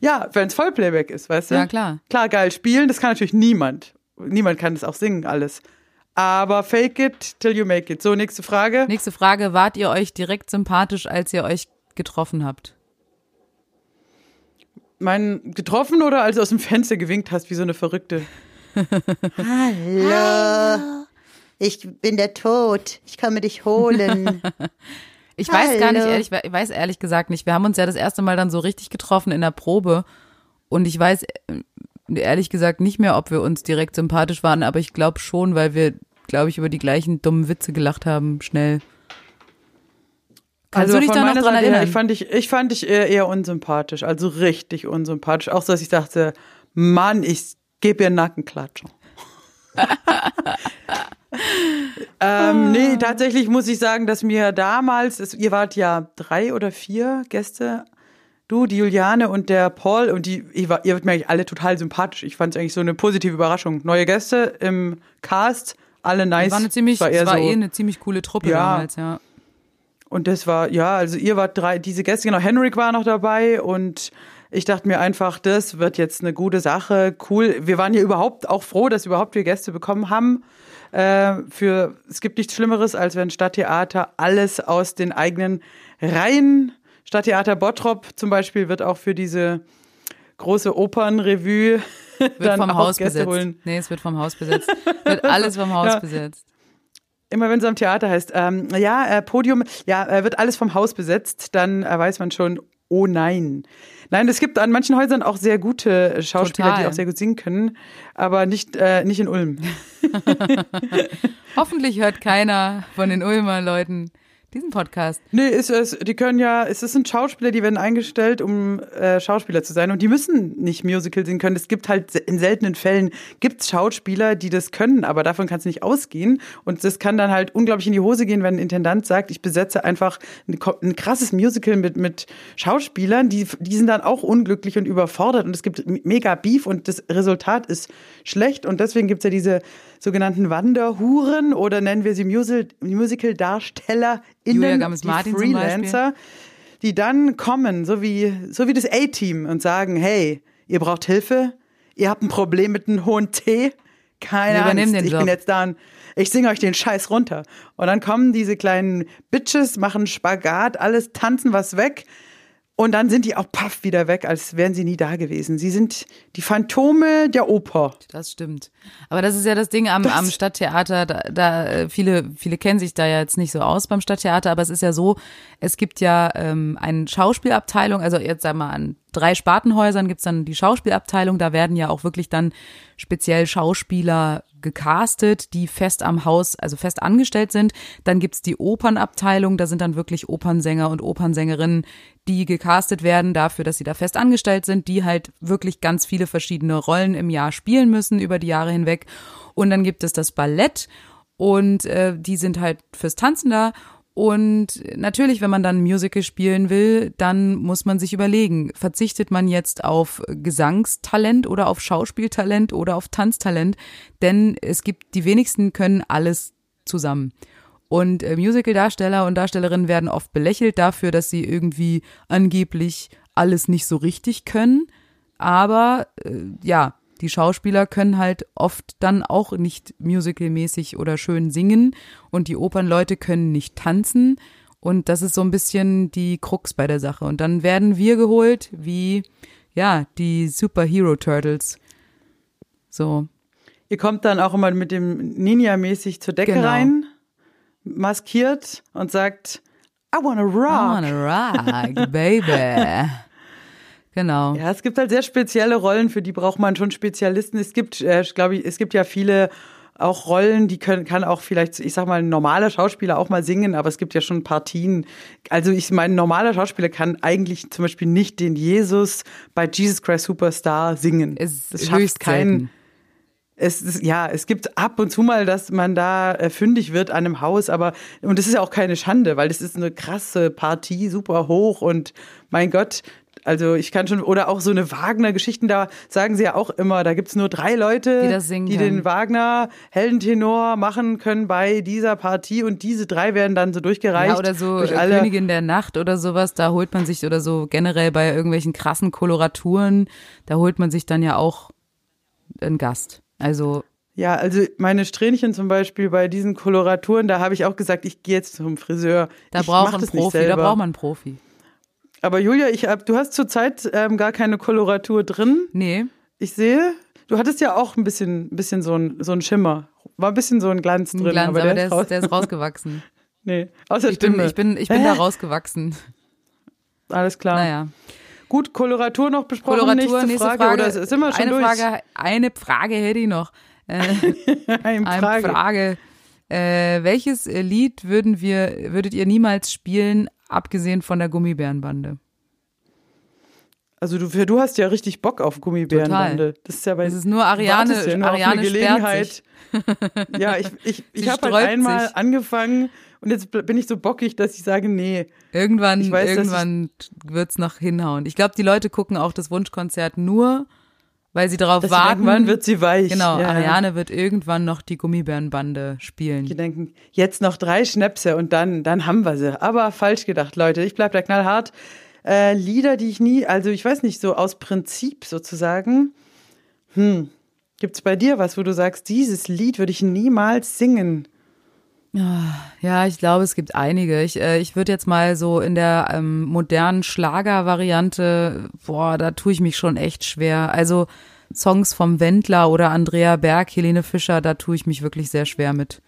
Ja, wenn es Vollplayback ist, weißt du? Ja, klar. Klar, geil spielen, das kann natürlich niemand. Niemand kann das auch singen, alles. Aber fake it till you make it. So, nächste Frage. Nächste Frage. Wart ihr euch direkt sympathisch, als ihr euch getroffen habt? Meinen getroffen oder als du aus dem Fenster gewinkt hast, wie so eine Verrückte? Hallo. Ich bin der Tod. Ich komme dich holen. ich weiß Hallo. gar nicht, ehrlich, ich weiß ehrlich gesagt nicht. Wir haben uns ja das erste Mal dann so richtig getroffen in der Probe. Und ich weiß äh, ehrlich gesagt nicht mehr, ob wir uns direkt sympathisch waren, aber ich glaube schon, weil wir, glaube ich, über die gleichen dummen Witze gelacht haben, schnell. Kannst also du dich da noch dran erinnern? Her, ich fand dich, ich fand dich eher, eher unsympathisch, also richtig unsympathisch. Auch so, dass ich dachte, Mann, ich gebe ihr Nackenklatschen. ähm, nee, tatsächlich muss ich sagen, dass mir damals, es, ihr wart ja drei oder vier Gäste, du, die Juliane und der Paul und die, ihr, war, ihr wart mir eigentlich alle total sympathisch. Ich fand es eigentlich so eine positive Überraschung. Neue Gäste im Cast, alle nice. War eine ziemlich, war, war so, eh eine ziemlich coole Truppe ja, damals, ja. Und das war, ja, also ihr wart drei, diese Gäste, genau, Henrik war noch dabei und ich dachte mir einfach, das wird jetzt eine gute Sache, cool. Wir waren ja überhaupt auch froh, dass überhaupt wir Gäste bekommen haben. Äh, für es gibt nichts Schlimmeres, als wenn Stadttheater alles aus den eigenen Reihen. Stadttheater Bottrop zum Beispiel wird auch für diese große Opernrevue wird dann vom Haus Gäste besetzt. Holen. Nee, es wird vom Haus besetzt. wird alles vom Haus ja. besetzt. Immer wenn es am Theater heißt, ähm, ja, äh, Podium, ja, äh, wird alles vom Haus besetzt, dann äh, weiß man schon, oh nein. Nein, es gibt an manchen Häusern auch sehr gute Schauspieler, Total. die auch sehr gut singen können, aber nicht, äh, nicht in Ulm. Hoffentlich hört keiner von den Ulmer Leuten diesen Podcast. Nee, ist es, die können ja, es sind Schauspieler, die werden eingestellt, um äh, Schauspieler zu sein und die müssen nicht Musical singen können. Es gibt halt in seltenen Fällen gibt's Schauspieler, die das können, aber davon kannst du nicht ausgehen und das kann dann halt unglaublich in die Hose gehen, wenn ein Intendant sagt, ich besetze einfach ein, ein krasses Musical mit mit Schauspielern, die die sind dann auch unglücklich und überfordert und es gibt mega Beef und das Resultat ist schlecht und deswegen gibt's ja diese sogenannten Wanderhuren oder nennen wir sie Musical-Darsteller innen, die Freelancer, die dann kommen, so wie, so wie das A-Team und sagen, hey, ihr braucht Hilfe, ihr habt ein Problem mit einem hohen T, keine Angst, ich bin jetzt da und Ich singe euch den Scheiß runter. Und dann kommen diese kleinen Bitches, machen Spagat, alles tanzen was weg. Und dann sind die auch paff wieder weg, als wären sie nie da gewesen. Sie sind die Phantome der Oper. Das stimmt. Aber das ist ja das Ding am, Das- am Stadttheater. Da, da äh, viele, viele kennen sich da ja jetzt nicht so aus beim Stadttheater, aber es ist ja so, es gibt ja ähm, eine Schauspielabteilung, also jetzt sagen wir mal an drei Spartenhäusern gibt's dann die Schauspielabteilung, da werden ja auch wirklich dann speziell Schauspieler gecastet, die fest am Haus, also fest angestellt sind. Dann gibt's die Opernabteilung, da sind dann wirklich Opernsänger und Opernsängerinnen, die gecastet werden dafür, dass sie da fest angestellt sind, die halt wirklich ganz viele verschiedene Rollen im Jahr spielen müssen über die Jahre hinweg. Und dann gibt es das Ballett und äh, die sind halt fürs Tanzen da. Und natürlich, wenn man dann Musical spielen will, dann muss man sich überlegen, verzichtet man jetzt auf Gesangstalent oder auf Schauspieltalent oder auf Tanztalent? Denn es gibt, die wenigsten können alles zusammen. Und äh, Musical-Darsteller und Darstellerinnen werden oft belächelt dafür, dass sie irgendwie angeblich alles nicht so richtig können. Aber äh, ja, die Schauspieler können halt oft dann auch nicht musicalmäßig oder schön singen und die Opernleute können nicht tanzen. Und das ist so ein bisschen die Krux bei der Sache. Und dann werden wir geholt wie, ja, die Superhero Turtles. So. Ihr kommt dann auch immer mit dem Ninja-mäßig zur Decke Genau. rein, maskiert und sagt, I wanna I rock. wanna rock, baby. Genau. Ja, es gibt halt sehr spezielle Rollen, für die braucht man schon Spezialisten. Es gibt, äh, glaube ich, es gibt ja viele auch Rollen, die können, kann auch vielleicht, ich sag mal, ein normaler Schauspieler auch mal singen, aber es gibt ja schon Partien. Also ich meine, ein normaler Schauspieler kann eigentlich zum Beispiel nicht den Jesus bei Jesus Christ Superstar singen. Es das schafft höchst kein, selten. es ist, ja, es gibt ab und zu mal, dass man da äh, fündig wird an einem Haus, aber, und das ist ja auch keine Schande, weil das ist eine krasse Partie, super hoch und mein Gott, also ich kann schon, oder auch so eine Wagner-Geschichten, da sagen sie ja auch immer, da gibt's nur drei Leute, Die die den Wagner Heldentenor machen können bei dieser Partie und diese drei werden dann so durchgereicht. Ja, oder so durch äh, alle. Königin der Nacht oder sowas, da holt man sich, oder so generell bei irgendwelchen krassen Koloraturen, da holt man sich dann ja auch einen Gast. Also, Ja, also meine Strähnchen zum Beispiel bei diesen Koloraturen, da habe ich auch gesagt, ich gehe jetzt zum Friseur. da braucht man einen Profi, da braucht man einen Profi. Aber Julia, ich hab, du hast zurzeit ähm, gar keine Koloratur drin. Nee, Ich sehe, du hattest ja auch ein bisschen, ein bisschen so ein, so ein Schimmer. War ein bisschen so ein Glanz ein drin, Glanz, aber, aber der, ist raus. der ist rausgewachsen. nee, außer Ich bin, Stimme. ich bin, ich bin da rausgewachsen. Alles klar. Naja. Gut, Koloratur noch besprochen. Koloratur, nächste, nächste Frage. Oder sind wir schon eine durch? Frage, eine Frage hätte ich noch. Äh, Eine eine Frage. Frage. Äh, welches Lied würden wir, würdet ihr niemals spielen, abgesehen von der Gummibärenbande? Also du, du hast ja richtig Bock auf Gummibärenbande. Das ist ja bei Es ist nur Ariane, ja nur Ariane Gelegenheit. Ja, ich, ich, ich habe halt einmal sich. angefangen und jetzt bin ich so bockig, dass ich sage, nee. Irgendwann, weiß, irgendwann wird's noch hinhauen. Ich glaube, die Leute gucken auch das Wunschkonzert nur, weil sie darauf Dass warten. denken, wann wird sie weich? Genau, Ja. Ariane wird irgendwann noch die Gummibärenbande Die spielen. denken, jetzt noch drei Schnäpse und dann, dann haben wir sie. Aber falsch gedacht, Leute. Ich bleib da knallhart. Äh, Lieder, die ich nie, also ich weiß nicht, so aus Prinzip sozusagen. Hm. Gibt's bei dir was, wo du sagst, dieses Lied würde ich niemals singen? Ja, ich glaube, es gibt einige. Ich, äh, ich würde jetzt mal so in der ähm, modernen Schlager-Variante, boah, da tue ich mich schon echt schwer. Also Songs vom Wendler oder Andrea Berg, Helene Fischer, da tue ich mich wirklich sehr schwer mit.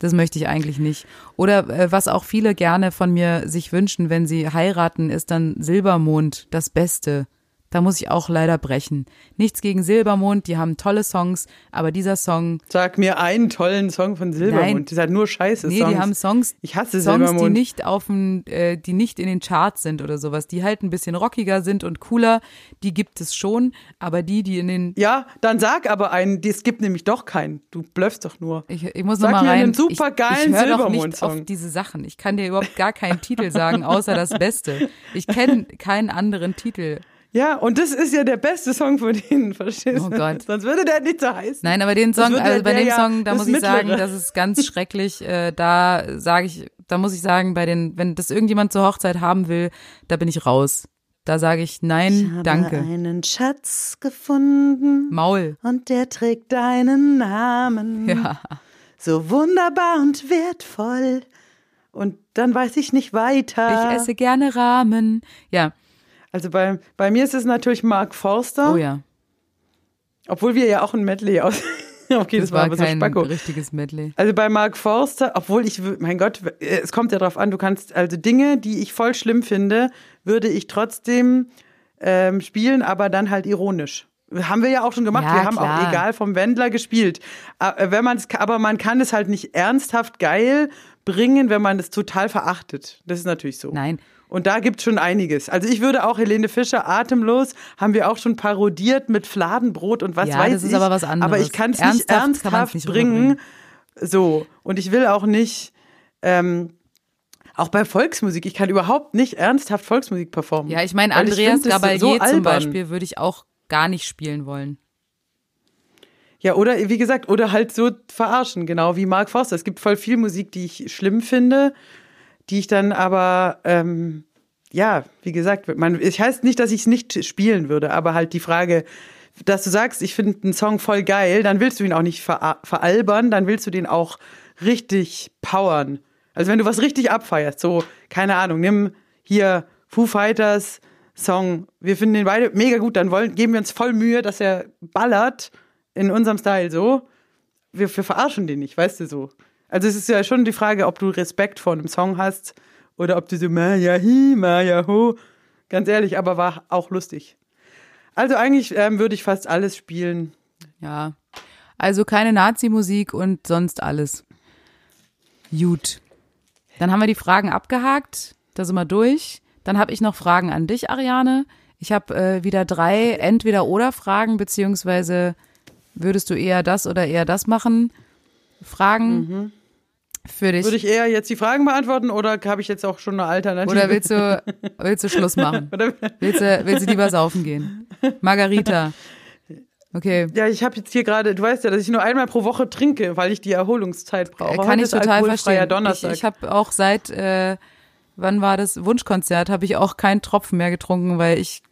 Das möchte ich eigentlich nicht. Oder äh, was auch viele gerne von mir sich wünschen, wenn sie heiraten, ist dann Silbermond, das Beste. Da muss ich auch leider brechen. Nichts gegen Silbermond, die haben tolle Songs, aber dieser Song, Sag mir einen tollen Song von Silbermond. Nein. Die hat nur scheiße nee, Songs. die haben Songs, Ich hasse Songs, die Silbermond. nicht auf dem, äh, die nicht in den Charts sind oder sowas, die halt ein bisschen rockiger sind und cooler, die gibt es schon, aber die, die in den, Ja, dann sag aber einen, es gibt nämlich doch keinen. Du blöffst doch nur. ich, ich muss Sag noch mal mir rein. einen supergeilen ich, ich höre doch nicht Silbermond-Song. auf diese Sachen. Ich kann dir überhaupt gar keinen Titel sagen, außer das Beste. Ich kenne keinen anderen Titel. Ja, und das ist ja der beste Song von denen, verstehst du? Oh Gott. Sonst würde der nicht so heißen. Nein, aber den Song, also bei dem ja Song, da muss ich sagen, Mittlere. das ist ganz schrecklich. Äh, da sage ich, da muss ich sagen, bei den, wenn das irgendjemand zur Hochzeit haben will, da bin ich raus. Da sage ich nein, habe danke. einen Schatz gefunden Maul. und der trägt deinen Namen. Ja. so wunderbar und wertvoll. Und dann weiß ich nicht weiter. Ich esse gerne Ramen. Ja. Also bei, bei mir ist es natürlich Mark Forster. Oh ja. Obwohl wir ja auch ein Medley aus. okay, das, Das war aber so kein Spacko. richtiges Medley. Also bei Mark Forster, obwohl ich, mein Gott, äh, es kommt ja drauf an, du kannst, also Dinge, die ich voll schlimm finde, würde ich trotzdem ähm, spielen, aber dann halt ironisch. Haben wir ja auch schon gemacht. Ja, wir haben klar. auch egal vom Wendler gespielt. Aber, wenn man es, aber man kann es halt nicht ernsthaft geil bringen, wenn man es total verachtet. Das ist natürlich so. Nein. Und da gibt schon einiges. Also ich würde auch Helene Fischer atemlos, haben wir auch schon parodiert mit Fladenbrot und was Ja, weiß das ist ich. aber was anderes. Aber ich kann es nicht Ernsthaft nicht bringen. So. Und ich will auch nicht, ähm, auch bei Volksmusik, ich kann überhaupt nicht ernsthaft Volksmusik performen. Ja, ich meine, Andreas find das Gabalier so zum. Beispiel würde ich auch gar nicht spielen wollen. Ja, oder wie gesagt, oder halt so verarschen, genau wie Mark Forster. Es gibt voll viel Musik, die ich schlimm finde, die ich dann aber, ähm, ja, wie gesagt, man, ich heißt nicht, dass ich es nicht spielen würde, aber halt die Frage, dass du sagst, ich finde einen Song voll geil, dann willst du ihn auch nicht ver veralbern, dann willst du den auch richtig powern. Also wenn du was richtig abfeierst, so, keine Ahnung, nimm hier Foo Fighters Song, wir finden den beide mega gut, dann wollen, geben wir uns voll Mühe, dass er ballert in unserem Style so. Wir, wir verarschen den nicht, weißt du so. Also es ist ja schon die Frage, ob du Respekt vor einem Song hast oder ob du so Maya hi, Maya ho. Ganz ehrlich, aber war auch lustig. Also eigentlich ähm, würde ich fast alles spielen. Ja. Also keine Nazi-Musik und sonst alles. Gut. Dann haben wir die Fragen abgehakt. Da sind wir durch. Dann habe ich noch Fragen an dich, Ariane. Ich habe äh, wieder drei Entweder-Oder-Fragen, beziehungsweise würdest du eher das oder eher das machen? Fragen für dich. Würde ich eher jetzt die Fragen beantworten oder habe ich jetzt auch schon eine Alternative? Oder willst du, willst du Schluss machen? Oder- Willst du, willst du lieber saufen gehen? Margarita. Okay. Ja, ich habe jetzt hier gerade, du weißt ja, dass ich nur einmal pro Woche trinke, weil ich die Erholungszeit brauche. Äh, Kann Heute ich total verstehen. Donnerstag. Ich, ich habe auch seit, äh, wann war das Wunschkonzert, habe ich auch keinen Tropfen mehr getrunken, weil ich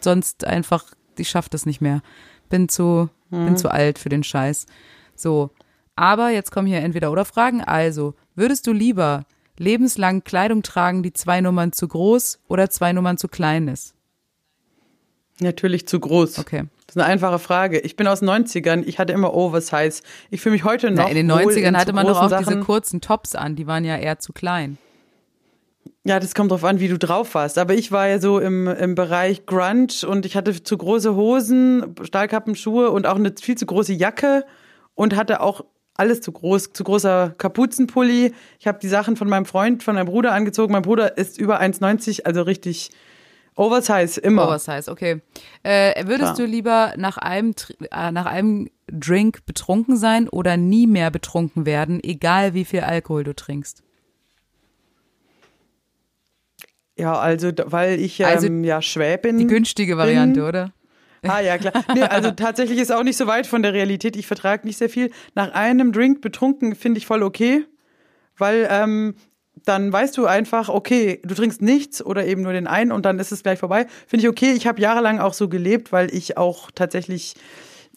sonst einfach, ich schaff das nicht mehr. Bin zu, Mhm. bin zu alt für den Scheiß. So. Aber jetzt kommen hier entweder oder Fragen. Also, würdest du lieber lebenslang Kleidung tragen, die zwei Nummern zu groß oder zwei Nummern zu klein ist? Natürlich zu groß. Okay. Das ist eine einfache Frage. Ich bin aus den 90ern, ich hatte immer Oversize. Ich fühle mich heute noch Na, in den wohl 90ern in hatte man doch auch großen diese Sachen. kurzen Tops an, die waren ja eher zu klein. Ja, das kommt drauf an, wie du drauf warst. Aber ich war ja so im, im Bereich Grunge und ich hatte zu große Hosen, Stahlkappenschuhe und auch eine viel zu große Jacke und hatte auch alles zu groß, zu großer Kapuzenpulli. Ich habe die Sachen von meinem Freund, von meinem Bruder angezogen. Mein Bruder ist über 1,90, also richtig Oversize, immer. Oversize, okay. Äh, würdest Klar. du lieber nach einem, äh, nach einem Drink betrunken sein oder nie mehr betrunken werden, egal wie viel Alkohol du trinkst? Ja, also, weil ich ähm, Also ja Schwäbin Die günstige Variante, oder? Ah ja, klar. Nee, also tatsächlich ist auch nicht so weit von der Realität. Ich vertrage nicht sehr viel. Nach einem Drink betrunken finde ich voll okay, weil ähm, dann weißt du einfach, okay, du trinkst nichts oder eben nur den einen und dann ist es gleich vorbei. Finde ich okay. Ich habe jahrelang auch so gelebt, weil ich auch tatsächlich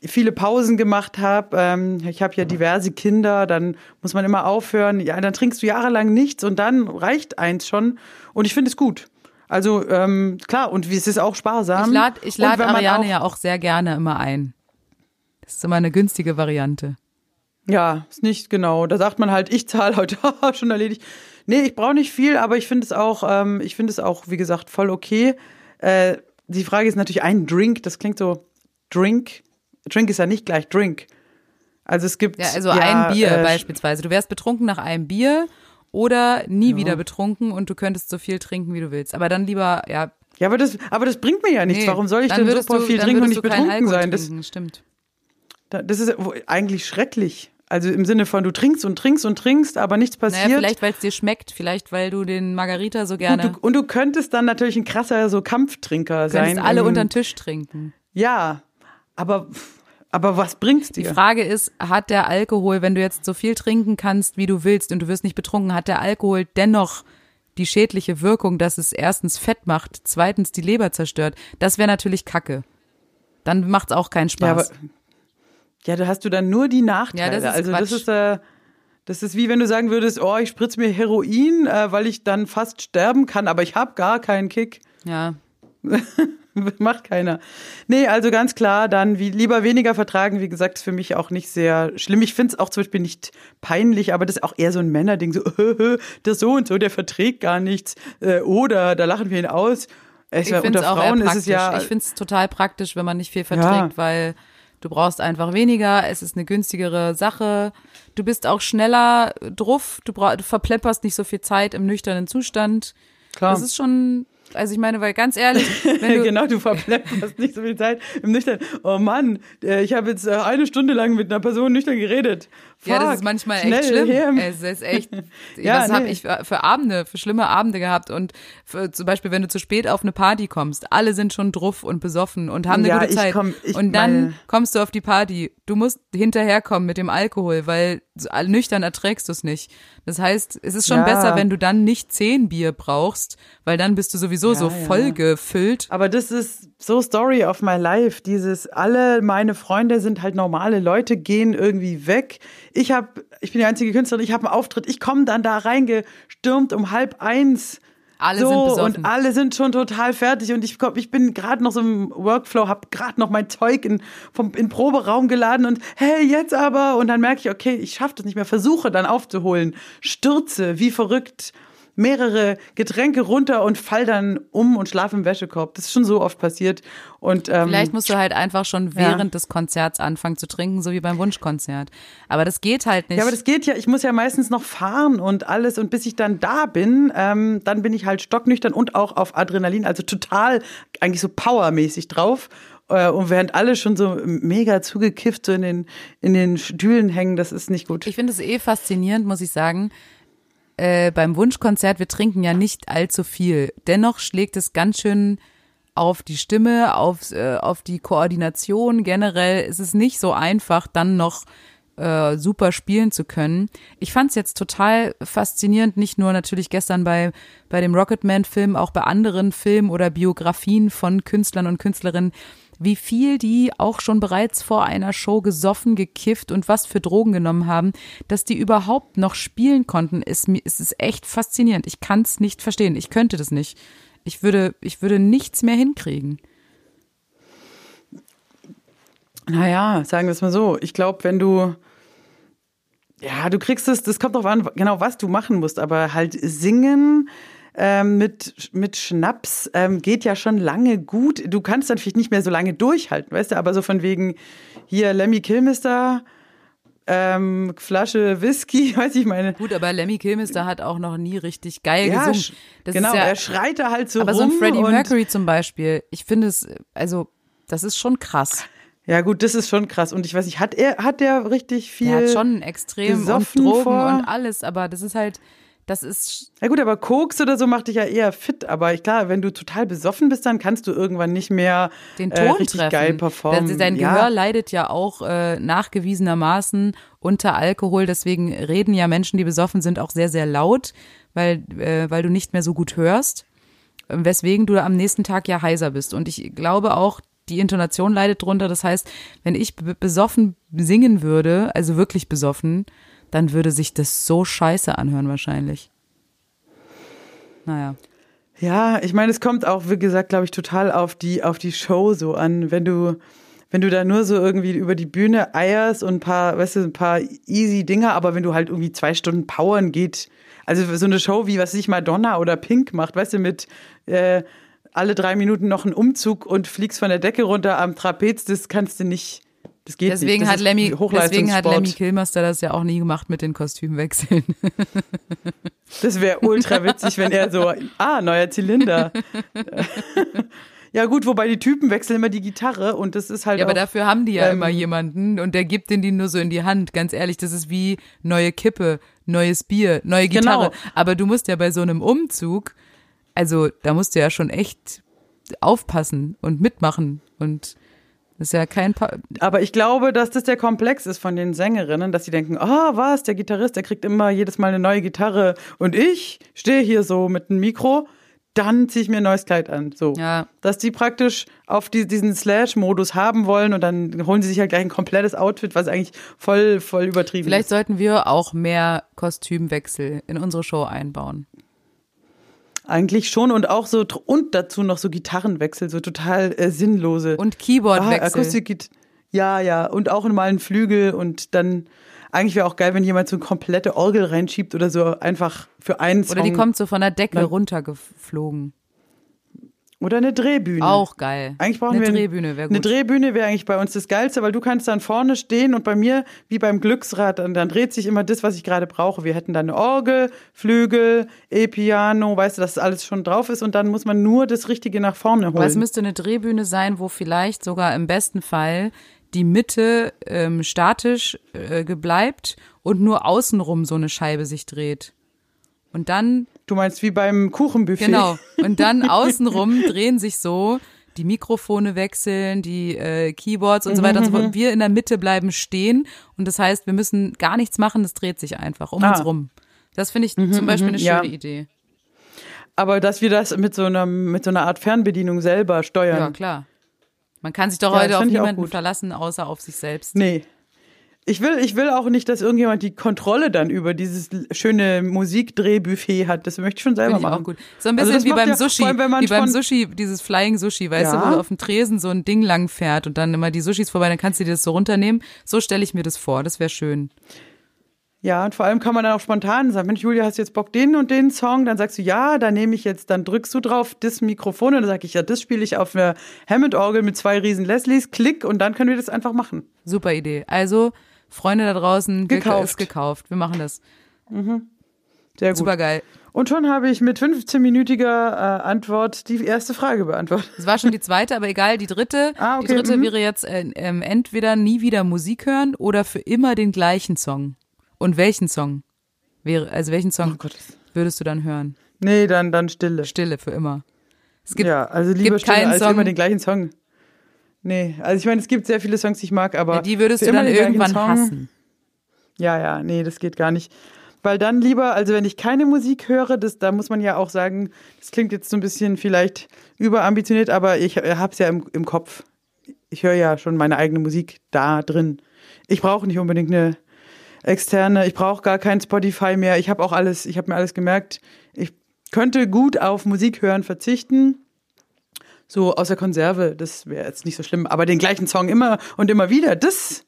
viele Pausen gemacht habe. Ähm, ich habe ja diverse Kinder, dann muss man immer aufhören. Ja, dann trinkst du jahrelang nichts und dann reicht eins schon. Und ich finde es gut. Also ähm, klar, und es ist auch sparsam. Ich lade ich lad Ariane auch- ja auch sehr gerne immer ein. Das ist immer eine günstige Variante. Ja, ist nicht genau. Da sagt man halt, ich zahle heute schon erledigt. Nee, ich brauche nicht viel, aber ich finde es auch, ähm, ich finde es auch, wie gesagt, voll okay. Äh, die Frage ist natürlich ein Drink, das klingt so Drink. Drink ist ja nicht gleich Drink. Also es gibt Ja, also ja, ein Bier äh, beispielsweise. Du wärst betrunken nach einem Bier oder nie wieder betrunken und du könntest so viel trinken, wie du willst. Aber dann lieber, ja. Ja, aber das, aber das bringt mir ja nichts. nee, Warum soll ich dann denn super du, viel trinken und nicht betrunken sein? Das, Trinken, stimmt. das ist eigentlich schrecklich. Also im Sinne von, du trinkst und trinkst und trinkst, aber nichts passiert. Naja, vielleicht, weil es dir schmeckt, vielleicht, weil du den Margarita so und, gerne. du, und du könntest dann natürlich ein krasser so Kampftrinker Du könntest sein. alle unter den Tisch trinken. Ja, aber, aber was bringt's Die dir? Frage ist, hat der Alkohol, wenn du jetzt so viel trinken kannst, wie du willst und du wirst nicht betrunken, hat der Alkohol dennoch die schädliche Wirkung, dass es erstens Fett macht, zweitens die Leber zerstört? Das wäre natürlich Kacke. Dann macht's auch keinen ja, aber, Spaß. ja, da hast du dann nur die Nachteile. Ja, das ist also Quatsch. das ist äh, Das ist wie wenn du sagen würdest, oh, ich spritze mir Heroin, äh, weil ich dann fast sterben kann, aber ich habe gar keinen Kick. Ja. Macht keiner. Nee, also ganz klar, dann wie, lieber weniger vertragen. Wie gesagt, ist für mich auch nicht sehr schlimm. Ich finde es auch zum Beispiel nicht peinlich, aber das ist auch eher so ein Männerding. So, der so und so, der verträgt gar nichts. Äh, oder da lachen wir ihn aus. Es, Ich finde es auch Frauen praktisch. es ja. ich finde es total praktisch, wenn man nicht viel verträgt, weil du brauchst einfach weniger, es ist eine günstigere Sache. Du bist auch schneller drauf, du, du verplemperst nicht so viel Zeit im nüchternen Zustand. Klar. Das ist schon, also ich meine, weil ganz ehrlich, wenn du, genau, du verplemperst nicht so viel Zeit im Nüchtern. Oh Mann, äh, ich habe jetzt äh, eine Stunde lang mit einer Person nüchtern geredet. Ja, das ist manchmal echt schlimm. Es ist echt, Ja, das habe nee. ich für, für Abende, für schlimme Abende gehabt und für, zum Beispiel, wenn du zu spät auf eine Party kommst, alle sind schon druff und besoffen und haben eine Ja, gute ich Zeit. komm- ich und dann meine- kommst du auf die Party. Du musst hinterherkommen mit dem Alkohol, weil so nüchtern erträgst du es nicht. Das heißt, es ist schon Ja. besser, wenn du dann nicht zehn Bier brauchst, weil dann bist du sowieso so ja. voll gefüllt. Aber das ist so Story of my life. Dieses, alle meine Freunde sind halt normale Leute, gehen irgendwie weg. Ich habe, ich bin die einzige Künstlerin, ich habe einen Auftritt, ich komme dann da reingestürmt um halb eins. Alle so, sind besoffen. und alle sind schon total fertig. Und ich komm, ich bin gerade noch so im Workflow, habe gerade noch mein Zeug in vom in Proberaum geladen und hey jetzt aber. Und dann merke ich okay ich schaffe das nicht mehr, versuche dann aufzuholen, stürze wie verrückt mehrere Getränke runter und fall dann um und schlafe im Wäschekorb. Das ist schon so oft passiert und ähm, Vielleicht musst du halt einfach schon Ja. während des Konzerts anfangen zu trinken, so wie beim Wunschkonzert. Aber das geht halt nicht. Ja, aber das geht ja. Ich muss ja meistens noch fahren und alles. Und bis ich dann da bin, ähm, dann bin ich halt stocknüchtern und auch auf Adrenalin, also total eigentlich so powermäßig drauf. Äh, Und während alle schon so mega zugekifft so in den, in den Stühlen hängen, das ist nicht gut. Ich finde es eh faszinierend, muss ich sagen. Äh, beim Wunschkonzert, wir trinken ja nicht allzu viel. Dennoch schlägt es ganz schön auf die Stimme, auf, äh, auf die Koordination. Generell ist es nicht so einfach, dann noch äh, super spielen zu können. Ich fand es jetzt total faszinierend, nicht nur natürlich gestern bei, bei dem Rocketman-Film, auch bei anderen Filmen oder Biografien von Künstlern und Künstlerinnen, wie viel die auch schon bereits vor einer Show gesoffen, gekifft und was für Drogen genommen haben, dass die überhaupt noch spielen konnten, ist mir ist es echt faszinierend. Ich kann es nicht verstehen. Ich könnte das nicht. Ich würde, ich würde nichts mehr hinkriegen. Naja, sagen wir es mal so. Ich glaube, wenn du, ja, du kriegst es, das kommt drauf an, genau was du machen musst, aber halt singen ähm, mit, mit Schnaps ähm, geht ja schon lange gut. Du kannst dann vielleicht nicht mehr so lange durchhalten, weißt du, aber so von wegen hier Lemmy Kilmister, ähm, Flasche Whisky, weiß ich meine. Gut, aber Lemmy Kilmister hat auch noch nie richtig geil Ja, gesungen. Das genau, ja, er schreit da halt so aber rum. so ein Freddie Mercury zum Beispiel, ich finde es, also das ist schon krass. Ja gut, das ist schon krass. Und ich weiß nicht, hat er, hat der richtig viel? Der hat schon extrem und Drogen vor- und alles, aber das ist halt, das ist Ja gut, aber Koks oder so macht dich ja eher fit. Aber ich- klar, wenn du total besoffen bist, dann kannst du irgendwann nicht mehr den äh, Ton richtig treffen. geil performen. Dein ja. Gehör leidet ja auch äh, nachgewiesenermaßen unter Alkohol. Deswegen reden ja Menschen, die besoffen sind, auch sehr, sehr laut, weil, äh, weil du nicht mehr so gut hörst. Weswegen du am nächsten Tag ja heiser bist. Und ich glaube auch, die Intonation leidet drunter. Das heißt, wenn ich besoffen singen würde, also wirklich besoffen, dann würde sich das so scheiße anhören wahrscheinlich. Naja. Ja, ich meine, es kommt auch, wie gesagt, glaube ich, total auf die, auf die Show so an. Wenn du, wenn du da nur so irgendwie über die Bühne eierst und ein paar, weißt du, ein paar easy Dinger, aber wenn du halt irgendwie zwei Stunden powern geht, also so eine Show wie, was sich Madonna oder Pink macht, weißt du, mit äh, alle drei Minuten noch einen Umzug und fliegst von der Decke runter am Trapez, das kannst du nicht. Das geht Deswegen nicht. Das hat Lemmy, deswegen hat. Lemmy Kilmaster das ja auch nie gemacht mit den Kostümwechseln. Das wäre ultra witzig, wenn er so, ah, neuer Zylinder. ja gut, wobei die Typen wechseln immer die Gitarre und das ist halt Ja, aber auch, dafür haben die ja ähm, immer jemanden und der gibt den die nur so in die Hand. Ganz ehrlich, das ist wie neue Kippe, neues Bier, neue Gitarre. Genau. Aber du musst ja bei so einem Umzug, also da musst du ja schon echt aufpassen und mitmachen und das ist ja kein pa aber ich glaube, dass das der Komplex ist von den Sängerinnen, dass sie denken, ah, was, der Gitarrist, der kriegt immer jedes Mal eine neue Gitarre und ich stehe hier so mit einem Mikro, dann ziehe ich mir ein neues Kleid an. So. Ja. Dass die praktisch auf die, diesen Slash-Modus haben wollen und dann holen sie sich halt gleich ein komplettes Outfit, was eigentlich voll, voll übertrieben Vielleicht ist. sollten wir auch mehr Kostümwechsel in unsere Show einbauen. Eigentlich schon und auch so, und dazu noch so Gitarrenwechsel, so total äh, sinnlose. Und Ah, Keyboardwechsel. Akustik, ja, ja, und auch mal einen Flügel und dann, eigentlich wäre auch geil, wenn jemand so eine komplette Orgel reinschiebt oder so, einfach für einen Song. Oder die kommt so von der Decke Dann- runtergeflogen. Oder eine Drehbühne. Auch geil. Eigentlich brauchen Eine wir Drehbühne wäre Eine gut. Drehbühne wäre eigentlich bei uns das Geilste, weil du kannst dann vorne stehen und bei mir, wie beim Glücksrad, dann, dann dreht sich immer das, was ich gerade brauche. Wir hätten dann eine Orgel, Flügel, E-Piano, weißt du, dass alles schon drauf ist und dann muss man nur das Richtige nach vorne holen. Aber es müsste eine Drehbühne sein, wo vielleicht sogar im besten Fall die Mitte ähm, statisch äh, gebleibt und nur außenrum so eine Scheibe sich dreht. Und dann, du meinst wie beim Kuchenbuffet? genau, und dann außenrum drehen sich so die Mikrofone wechseln, die äh, Keyboards und so weiter und so fort. Wir in der Mitte bleiben stehen und das heißt, wir müssen gar nichts machen, es dreht sich einfach um Ah. uns rum. Das finde ich zum Beispiel eine schöne ja. Idee. Aber dass wir das mit so einer, mit so einer Art Fernbedienung selber steuern. Ja, klar. Man kann sich doch Ja, heute das auf niemanden verlassen, außer auf sich selbst. Nee. Ich will, ich will auch nicht, dass irgendjemand die Kontrolle dann über dieses schöne Musikdrehbuffet hat. Das möchte ich schon selber Finde ich machen. auch gut. So ein Also bisschen das wie beim ja- Sushi, vor allem, wenn man wie beim Sushi, dieses Flying Sushi, weißt Ja. du, wo du auf dem Tresen so ein Ding lang fährt und dann immer die Sushis vorbei, dann kannst du dir das so runternehmen. So stelle ich mir das vor, das wäre schön. Ja, und vor allem kann man dann auch spontan sagen, Mensch, Julia, hast du jetzt Bock den und den Song? Dann sagst du, ja, da nehme ich jetzt, dann drückst du drauf das Mikrofon und dann sag ich, ja, das spiele ich auf einer Hammond-Orgel mit zwei riesen Leslies, klick und dann können wir das einfach machen. Super Idee. Also, Freunde da draußen, Gekauft. gekauft. ist gekauft. Wir machen das. Sehr gut. Super geil. Und schon habe ich mit 15-minütiger äh, Antwort die erste Frage beantwortet. Das war schon die zweite, aber egal, die dritte. Ah, okay, Die dritte mhm. wäre jetzt äh, ähm, entweder nie wieder Musik hören oder für immer den gleichen Song. Und welchen Song? Wäre, also welchen Song Oh würdest du dann hören? Nee, dann, dann Stille. Stille für immer. Es gibt ja, also lieber gibt Stille keinen als Song- immer den gleichen Song. Nee, also ich meine, es gibt sehr viele Songs, die ich mag, aber Ja, die würdest du immer dann irgendwann Song, hassen. Ja, ja, nee, das geht gar nicht. Weil dann lieber, also wenn ich keine Musik höre, das, da muss man ja auch sagen, das klingt jetzt so ein bisschen vielleicht überambitioniert, aber ich hab's ja im, im Kopf. Ich höre ja schon meine eigene Musik da drin. Ich brauche nicht unbedingt eine externe, ich brauche gar kein Spotify mehr. Ich habe auch alles, ich habe mir alles gemerkt. Ich könnte gut auf Musik hören verzichten. So aus der Konserve, das wäre jetzt nicht so schlimm. Aber den gleichen Song immer und immer wieder, das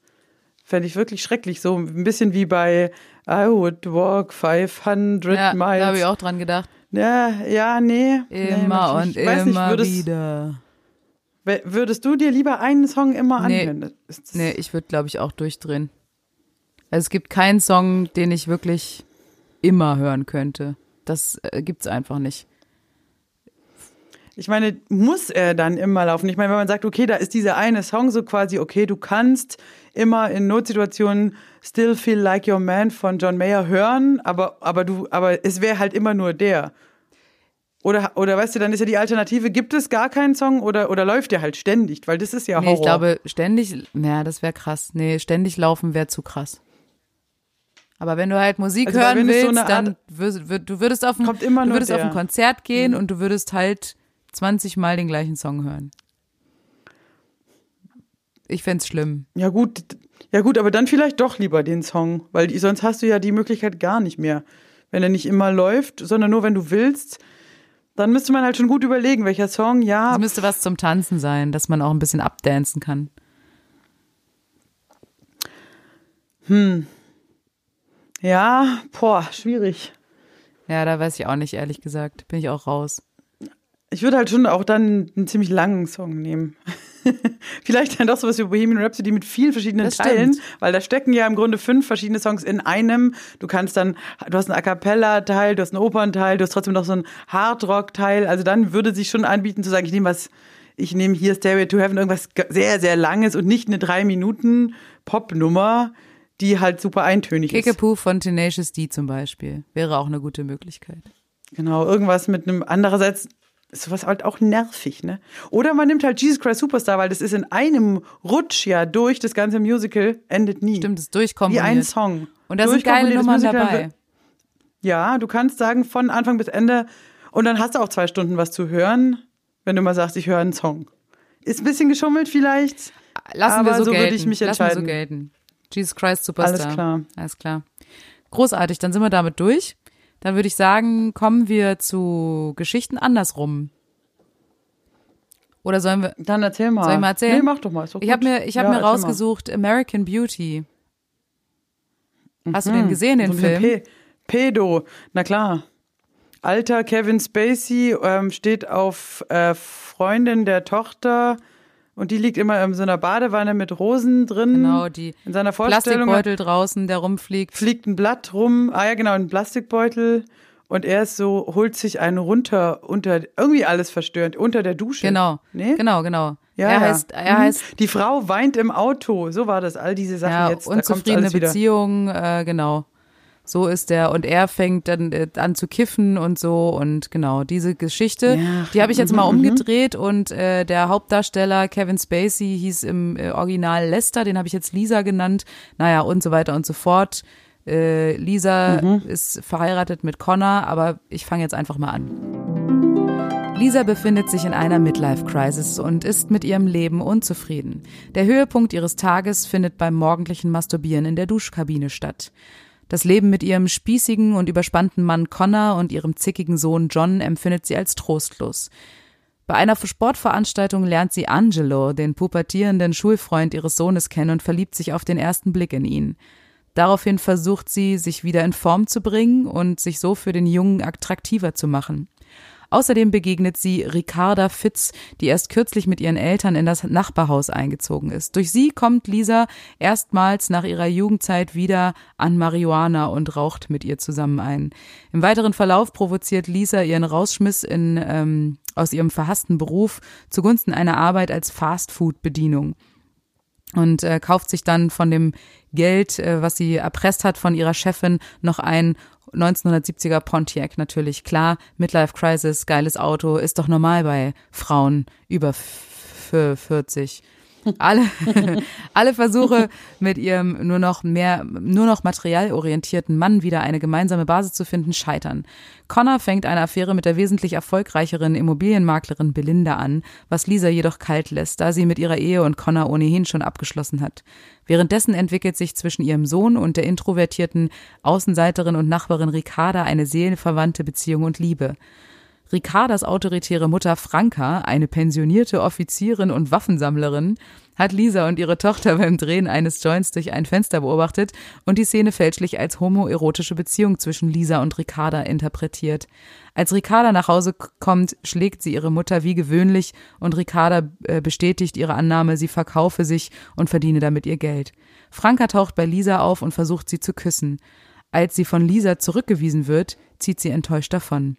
fände ich wirklich schrecklich. So ein bisschen wie bei I would walk 500 Ja, miles. da habe ich auch dran gedacht. Ja, ja, nee. nee, Immer möchte und ich nicht. Immer würdest, wieder. Würdest du dir lieber einen Song immer Nee. Nee, ich würde, glaube ich, auch durchdrehen. Also es gibt keinen Song, den ich wirklich immer hören könnte. Das äh, gibt's einfach nicht. Ich meine, muss er dann immer laufen? Ich meine, wenn man sagt, okay, da ist dieser eine Song so quasi, okay, du kannst immer in Notsituationen Still Feel Like Your Man von John Mayer hören, aber, aber du, aber es wäre halt immer nur der. Oder, oder weißt du, dann ist ja die Alternative, gibt es gar keinen Song oder, oder läuft der halt ständig? Weil das ist ja Horror. Nee, ich glaube, ständig, ja, das wäre krass. Nee, ständig laufen wäre zu krass. Aber wenn du halt Musik Also, hören so willst, eine dann Art- würd, würd, du würdest auf ein, du würdest auf. Mhm. ein Konzert gehen und du würdest halt 20 Mal den gleichen Song hören. Ich fänd's schlimm. Ja gut, ja gut, aber dann vielleicht doch lieber den Song, weil sonst hast du ja die Möglichkeit gar nicht mehr. Wenn er nicht immer läuft, sondern nur wenn du willst, dann müsste man halt schon gut überlegen, welcher Song, ja, Es müsste was zum Tanzen sein, dass man auch ein bisschen abdancen kann. ja, boah, schwierig. Ja, da weiß ich auch nicht, ehrlich gesagt. Bin ich auch raus. Ich würde halt schon auch dann einen ziemlich langen Song nehmen. Vielleicht dann doch sowas wie Bohemian Rhapsody mit vielen verschiedenen Das Teilen, stimmt. weil da stecken ja im Grunde fünf verschiedene Songs in einem. Du kannst dann, du hast einen A cappella-Teil, du hast einen Opernteil, du hast trotzdem noch so einen Hardrock-Teil. Also dann würde sich schon anbieten zu sagen, ich nehme was, ich nehme hier Stairway to Heaven, irgendwas sehr, sehr langes und nicht eine drei Minuten Popnummer, die halt super eintönig ist. Kickapoo von Tenacious D zum Beispiel. Wäre auch eine gute Möglichkeit. Genau, irgendwas mit einem, andererseits ist sowas halt auch nervig, ne? Oder man nimmt halt Jesus Christ Superstar, weil das ist in einem Rutsch ja durch, das ganze Musical endet nie. Stimmt, es Wie durchkomponiert. ein Song. Und da sind geile Nummern Musical, dabei. Ja, du kannst sagen, von Anfang bis Ende. Und dann hast du auch zwei Stunden was zu hören, wenn du mal sagst, ich höre einen Song. Ist ein bisschen geschummelt vielleicht. Lassen aber wir so, so gelten. würde ich mich Lassen wir so entscheiden. gelten. Jesus Christ Superstar. Alles klar. Alles klar. Großartig, dann sind wir damit durch. Dann würde ich sagen, kommen wir zu Geschichten andersrum. Oder sollen wir Dann erzähl mal. Soll ich mal erzählen? Nee, mach doch mal. Ich habe mir, ich hab Ja, mir erzähl mal. rausgesucht American Beauty. Hast du den gesehen, den So Film? P Pedo, na klar. Alter Kevin Spacey ähm, steht auf äh, Freundin der Tochter und die liegt immer in so einer Badewanne mit Rosen drin. Genau, die In seiner Vorstellung Plastikbeutel draußen, der rumfliegt. fliegt ein Blatt rum. Ah ja, genau, ein Plastikbeutel. Und er ist so, holt sich einen runter unter, irgendwie alles verstörend, unter der Dusche. Genau. Nee? Genau, genau. Ja, er heißt, er Mhm. heißt Die Frau weint im Auto. So war das, all diese Sachen ja, jetzt. Unzufriedene alles wieder. Beziehung, äh, genau. So ist er und er fängt dann äh, an zu kiffen und so und genau diese Geschichte, Ja, die habe ich jetzt mhm, mal mhm. umgedreht und äh, der Hauptdarsteller Kevin Spacey hieß im äh, Original Lester, den habe ich jetzt Lisa genannt, naja und so weiter und so fort. Äh, Lisa Mhm. ist verheiratet mit Connor, aber ich fange jetzt einfach mal an. Lisa befindet sich in einer Midlife-Crisis und ist mit ihrem Leben unzufrieden. Der Höhepunkt ihres Tages findet beim morgendlichen Masturbieren in der Duschkabine statt. Das Leben mit ihrem spießigen und überspannten Mann Connor und ihrem zickigen Sohn John empfindet sie als trostlos. Bei einer Sportveranstaltung lernt sie Angelo, den pubertierenden Schulfreund ihres Sohnes, kennen und verliebt sich auf den ersten Blick in ihn. Daraufhin versucht sie, sich wieder in Form zu bringen und sich so für den Jungen attraktiver zu machen. Außerdem begegnet sie Ricarda Fitz, die erst kürzlich mit ihren Eltern in das Nachbarhaus eingezogen ist. Durch sie kommt Lisa erstmals nach ihrer Jugendzeit wieder an Marihuana und raucht mit ihr zusammen ein. Im weiteren Verlauf provoziert Lisa ihren Rausschmiss in, ähm, aus ihrem verhassten Beruf zugunsten einer Arbeit als Fastfood-Bedienung und äh, kauft sich dann von dem Geld, äh, was sie erpresst hat von ihrer Chefin, noch ein 1970er Pontiac natürlich. Klar, Midlife Crisis, geiles Auto, ist doch normal bei Frauen über f- f- 40. Alle, alle Versuche, mit ihrem nur noch mehr, nur noch materialorientierten Mann wieder eine gemeinsame Basis zu finden, scheitern. Connor fängt eine Affäre mit der wesentlich erfolgreicheren Immobilienmaklerin Belinda an, was Lisa jedoch kalt lässt, da sie mit ihrer Ehe und Connor ohnehin schon abgeschlossen hat. Währenddessen entwickelt sich zwischen ihrem Sohn und der introvertierten Außenseiterin und Nachbarin Ricarda eine seelenverwandte Beziehung und Liebe. Ricardas autoritäre Mutter Franka, eine pensionierte Offizierin und Waffensammlerin, hat Lisa und ihre Tochter beim Drehen eines Joints durch ein Fenster beobachtet und die Szene fälschlich als homoerotische Beziehung zwischen Lisa und Ricarda interpretiert. Als Ricarda nach Hause kommt, schlägt sie ihre Mutter wie gewöhnlich und Ricarda äh, bestätigt ihre Annahme, sie verkaufe sich und verdiene damit ihr Geld. Franka taucht bei Lisa auf und versucht sie zu küssen. Als sie von Lisa zurückgewiesen wird, zieht sie enttäuscht davon.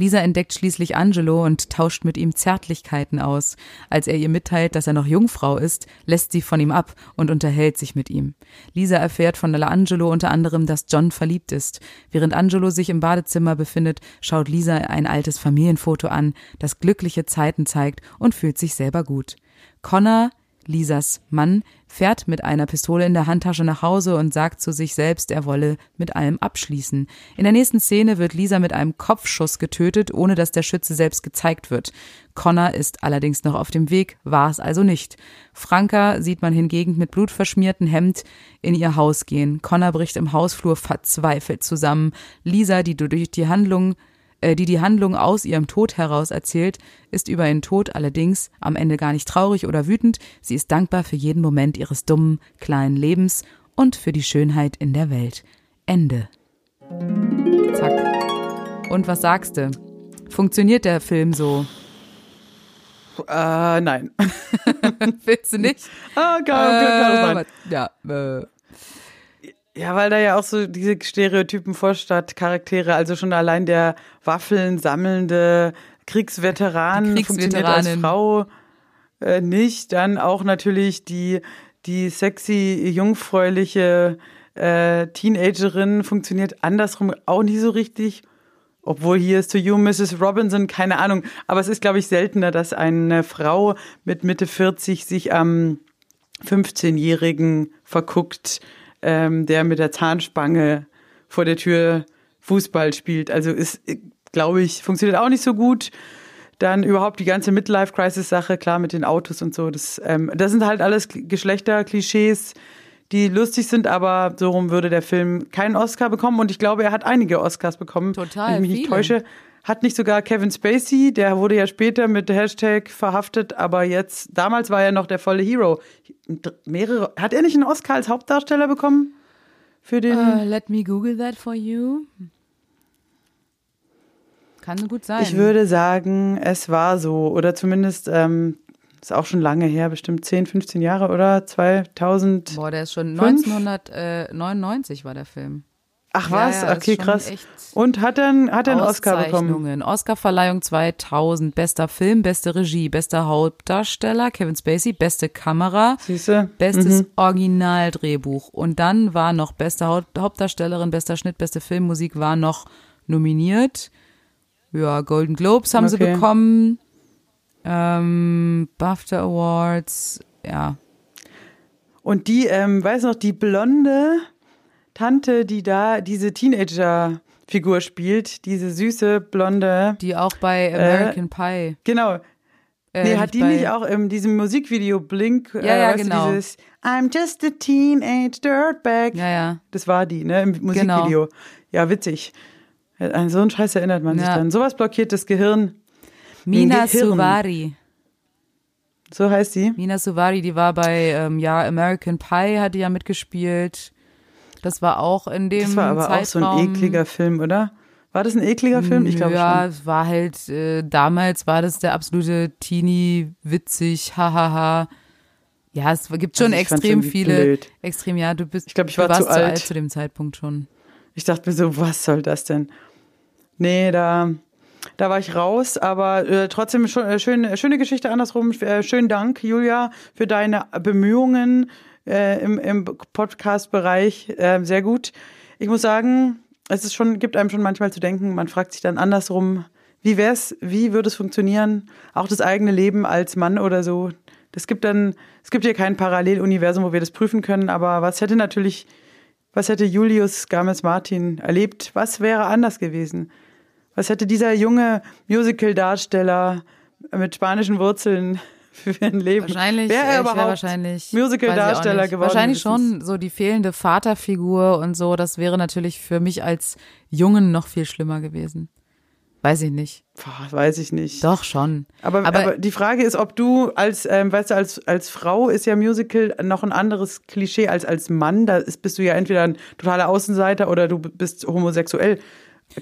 Lisa entdeckt schließlich Angelo und tauscht mit ihm Zärtlichkeiten aus. Als er ihr mitteilt, dass er noch Jungfrau ist, lässt sie von ihm ab und unterhält sich mit ihm. Lisa erfährt von Angelo unter anderem, dass John verliebt ist. Während Angelo sich im Badezimmer befindet, schaut Lisa ein altes Familienfoto an, das glückliche Zeiten zeigt und fühlt sich selber gut. Connor Lisas Mann fährt mit einer Pistole in der Handtasche nach Hause und sagt zu sich selbst, er wolle mit allem abschließen. In der nächsten Szene wird Lisa mit einem Kopfschuss getötet, ohne dass der Schütze selbst gezeigt wird. Connor ist allerdings noch auf dem Weg, war es also nicht. Franka sieht man hingegen mit blutverschmiertem Hemd in ihr Haus gehen. Connor bricht im Hausflur verzweifelt zusammen. Lisa, die durch die Handlung die die Handlung aus ihrem Tod heraus erzählt, ist über ihren Tod allerdings am Ende gar nicht traurig oder wütend, sie ist dankbar für jeden Moment ihres dummen, kleinen Lebens und für die Schönheit in der Welt. Ende. Zack. Und was sagst du? Funktioniert der Film so? Äh, nein. Willst du nicht? ah, kann, kann, kann sein. Äh, ja, äh, Ja, weil da ja auch so diese Stereotypen Vorstadtcharaktere, also schon allein der Waffeln sammelnde Kriegsveteran funktioniert als. Frau äh, nicht. Dann auch natürlich die, die sexy, jungfräuliche äh, Teenagerin funktioniert andersrum auch nicht so richtig. Obwohl hier ist To You, Mrs. Robinson, keine Ahnung. Aber es ist, glaube ich, seltener, dass eine Frau mit Mitte 40 sich am 15-Jährigen verguckt, ähm, der mit der Zahnspange vor der Tür Fußball spielt. Also es glaube ich, funktioniert auch nicht so gut. Dann überhaupt die ganze Midlife-Crisis-Sache, klar mit den Autos und so. Das, ähm, das sind halt alles Geschlechterklischees, die lustig sind, aber so rum würde der Film keinen Oscar bekommen. Und ich glaube, er hat einige Oscars bekommen. Total, Wenn ich mich nicht viele. täusche. Hat nicht sogar Kevin Spacey, der wurde ja später mit Hashtag verhaftet, aber jetzt, damals war er noch der volle Hero. Mehrere, hat er nicht einen Oscar als Hauptdarsteller bekommen? Für den. Uh, let me Google that for you. Kann gut sein. Ich würde sagen, es war so. Oder zumindest, ähm, ist auch schon lange her, bestimmt 10, 15 Jahre, oder? 2000. Boah, der ist schon Fünf? 1999 war der Film. Ach Ja, was? ja, ist okay, krass. Und hat einen- hat einen Oscar bekommen? Oscarverleihung 2000, bester Film, beste Regie, bester Hauptdarsteller, Kevin Spacey, beste Kamera, Siehste? bestes Mhm. Originaldrehbuch. Und dann war noch beste Haupt Hauptdarstellerin, bester Schnitt, beste Filmmusik war noch nominiert. Ja, Golden Globes haben sie Okay. bekommen. Ähm, BAFTA Awards, ja. Und die, ähm, weiß noch, die blonde Tante, die da diese Teenager-Figur spielt, diese süße, blonde. Die auch bei American Pie. Genau. Äh, nee, hat die nicht auch in diesem Musikvideo Blink? Ja, ja, weißt du, genau. dieses I'm just a teenage dirtbag. Ja, ja. Das war die, ne, im Musikvideo. Ja, witzig. An so einen Scheiß erinnert man sich Ja. dann. Sowas blockiert das Gehirn. Mina Gehirn. Suvari. So heißt die. Mina Suvari, die war bei ähm, ja American Pie, hat die ja mitgespielt. Das war auch in dem Das war aber Zeitraum. auch so ein ekliger Film, oder? War das ein ekliger Film? Ich glaube ja, schon. es war halt, äh, damals war das der absolute Teenie, witzig, hahaha. Ja, es gibt schon Also extrem viele, blöd. extrem, ja, du bist, Ich glaub, ich war warst zu alt. zu dem Zeitpunkt schon. Ich dachte mir so, was soll das denn? Nee, da, da war ich raus, aber äh, trotzdem schon, äh, schön, schöne Geschichte andersrum. Äh, schönen Dank, Julia, für deine Bemühungen äh, im, im Podcast-Bereich. Äh, sehr gut. Ich muss sagen, es ist schon, gibt einem schon manchmal zu denken, man fragt sich dann andersrum, wie wär's, wie würde es funktionieren, auch das eigene Leben als Mann oder so. Das gibt dann, es gibt hier kein Paralleluniversum, wo wir das prüfen können, aber was hätte natürlich was hätte Julius Games-Martin erlebt? Was wäre anders gewesen? Was hätte dieser junge Musical-Darsteller mit spanischen Wurzeln für ein Leben? Wahrscheinlich, wäre äh, er ich überhaupt wär wahrscheinlich Musical-Darsteller geworden? Wahrscheinlich schon so die fehlende Vaterfigur und so. Das wäre natürlich für mich als Jungen noch viel schlimmer gewesen. Weiß ich nicht. Boah, weiß ich nicht. Doch schon. Aber, Aber- aber, die Frage ist, ob du als, ähm, weißt du, als, als Frau ist ja Musical noch ein anderes Klischee als als Mann. Da ist, bist du ja entweder ein totaler Außenseiter oder du bist homosexuell.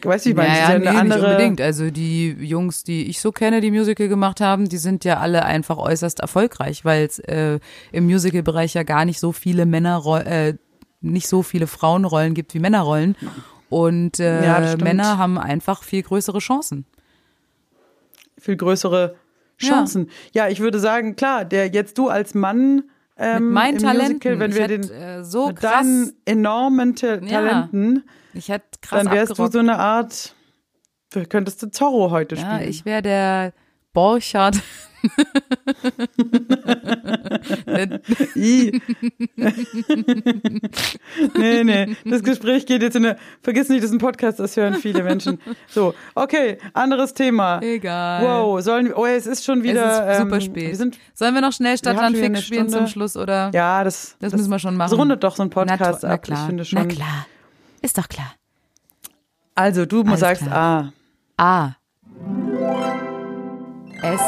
Weißt du, ich meine? Naja, ja nee, eine nicht andere. unbedingt. Also die Jungs, die ich so kenne, die Musical gemacht haben, die sind ja alle einfach äußerst erfolgreich, weil es äh, im Musical-Bereich ja gar nicht so viele Männer, äh, nicht so viele Frauenrollen gibt wie Männerrollen. Und äh, Ja. Männer haben einfach viel größere Chancen. viel größere Chancen. Ja, ich würde sagen, klar, der jetzt du als Mann ähm, Mit meinen Talenten. Musical, wenn wir hätte, den äh, so mit krass, deinen enormen Ta Ja. Talenten, ich hätte krass dann wärst abgerockt. du so eine Art, könntest du Zorro heute Ja, spielen. ich wäre der Borchardt. I. nee, nee, das Gespräch geht jetzt in eine, vergiss nicht, das ist ein Podcast, das hören viele Menschen. So, okay, anderes Thema. Egal. Wow, sollen wir, oh, es ist schon wieder, es ist super ähm, spät. Wir sind, Sollen wir noch schnell haben schon Stadtland wieder eine Fix spielen zum Schluss oder? ja, das, Das müssen wir schon machen. Das rundet doch so ein na, Podcast to- na ab. klar. Ich finde schon. Na klar. Ist doch klar. Also, du Alles sagst klar. A. A. S.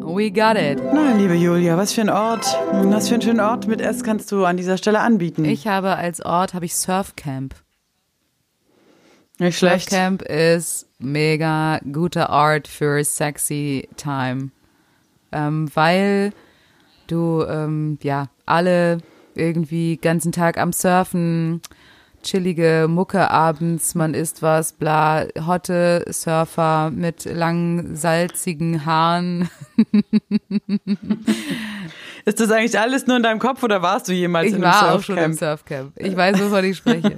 We got it. Na, liebe Julia, was für ein Ort, was für einen schönen Ort mit S kannst du an dieser Stelle anbieten? Ich habe als Ort habe ich Surfcamp. Nicht schlecht. Surfcamp ist mega guter Ort für sexy Time, ähm, weil du ähm, ja alle irgendwie ganzen Tag am Surfen, chillige Mucke abends, man isst was, bla, hotte Surfer mit langen salzigen Haaren. Ist das eigentlich alles nur in deinem Kopf oder warst du jemals Ich in einem war auch schon im Surfcamp? Surfcamp. Ich weiß, wovon ich spreche.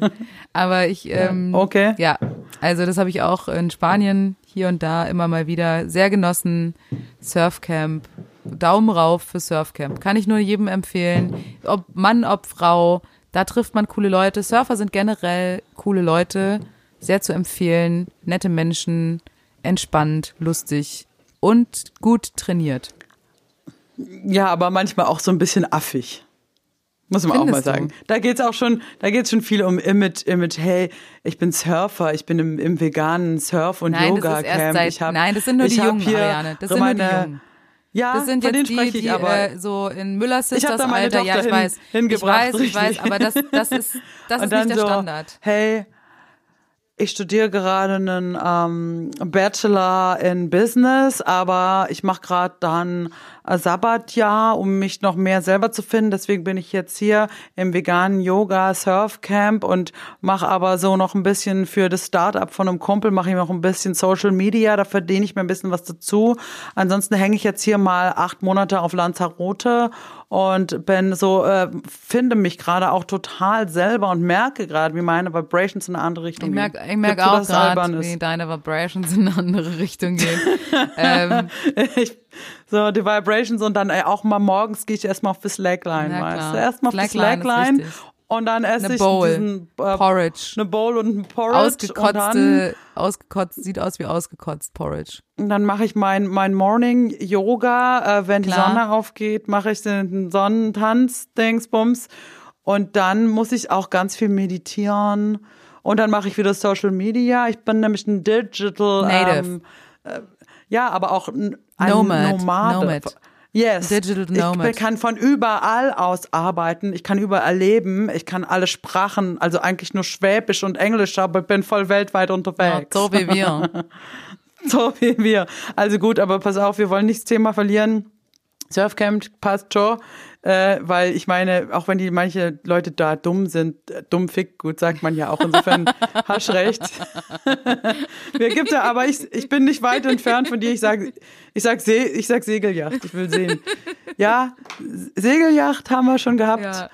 Aber ich, ähm, Okay. ja, also das habe ich auch in Spanien hier und da immer mal wieder sehr genossen. Surfcamp, Daumen rauf für Surfcamp. Kann ich nur jedem empfehlen. Ob Mann, ob Frau, da trifft man coole Leute. Surfer sind generell coole Leute. Sehr zu empfehlen. Nette Menschen, entspannt, lustig und gut trainiert. Ja, aber manchmal auch so ein bisschen affig. Muss man Findest auch mal sagen. Da geht's auch schon, da geht's schon viel um Image, Image. Hey, ich bin Surfer, ich bin im, im veganen Surf- und Yoga-Camp. nein, das sind nur die Jungen, Ariane. Das sind nur die Jungen. Ja, Das sind jetzt die, die aber. äh, so in Müller hab Sisters Alter, ja, ich Tochter hin- weiß. Ich weiß, ich weiß, aber das, das ist, das und ist nicht der so, Standard. Hey, ich studiere gerade einen ähm, Bachelor in Business, aber ich mache gerade dann Sabbatjahr, um mich noch mehr selber zu finden. Deswegen bin ich jetzt hier im veganen Yoga Surf Camp und mache aber so noch ein bisschen für das Startup von einem Kumpel mache ich noch ein bisschen Social Media. Da verdiene ich mir ein bisschen was dazu. Ansonsten hänge ich jetzt hier mal acht Monate auf Lanzarote und bin so äh, finde mich gerade auch total selber und merke gerade, wie meine Vibrations in eine andere Richtung Ich merke gehen. ich merk Gibt's auch gerade, wie deine Vibrations in eine andere Richtung gehen. ähm, ich, so die Vibrations und dann ey, auch mal morgens gehe ich erstmal auf die Slackline, weißt du? Erstmal auf die Slackline. Und dann esse eine ich Bowl, diesen äh, Porridge. eine Bowl und ein Porridge und dann, Ausgekotzte, ausgekotzt, sieht aus wie ausgekotzt Porridge. und dann mache ich mein mein Morning Yoga, äh, wenn die Klar. Sonne aufgeht, mache ich den Sonnentanz Dingsbums und dann muss ich auch ganz viel meditieren und dann mache ich wieder Social Media. Ich bin nämlich ein Digital Native. Ähm, äh, ja, aber auch ein, ein Nomad. Nomade. Nomad. Yes. Digital Ich Nomad. kann von überall aus arbeiten. Ich kann überall leben. Ich kann alle Sprachen, also eigentlich nur Schwäbisch und Englisch, aber ich bin voll weltweit Ja, unterwegs. so wie wir. So wie wir. Also gut, aber pass auf, wir wollen nicht das Thema verlieren. Surfcamp passt schon, äh, weil ich meine, auch wenn die manche Leute da dumm sind, äh, dumm fick, gut sagt man ja auch, insofern hast recht. Mir gibt ja, aber ich, ich bin nicht weit entfernt von dir. Ich sag, ich sag, See, ich sag Segelyacht, ich will sehen. Ja, Segelyacht haben wir schon gehabt. ja,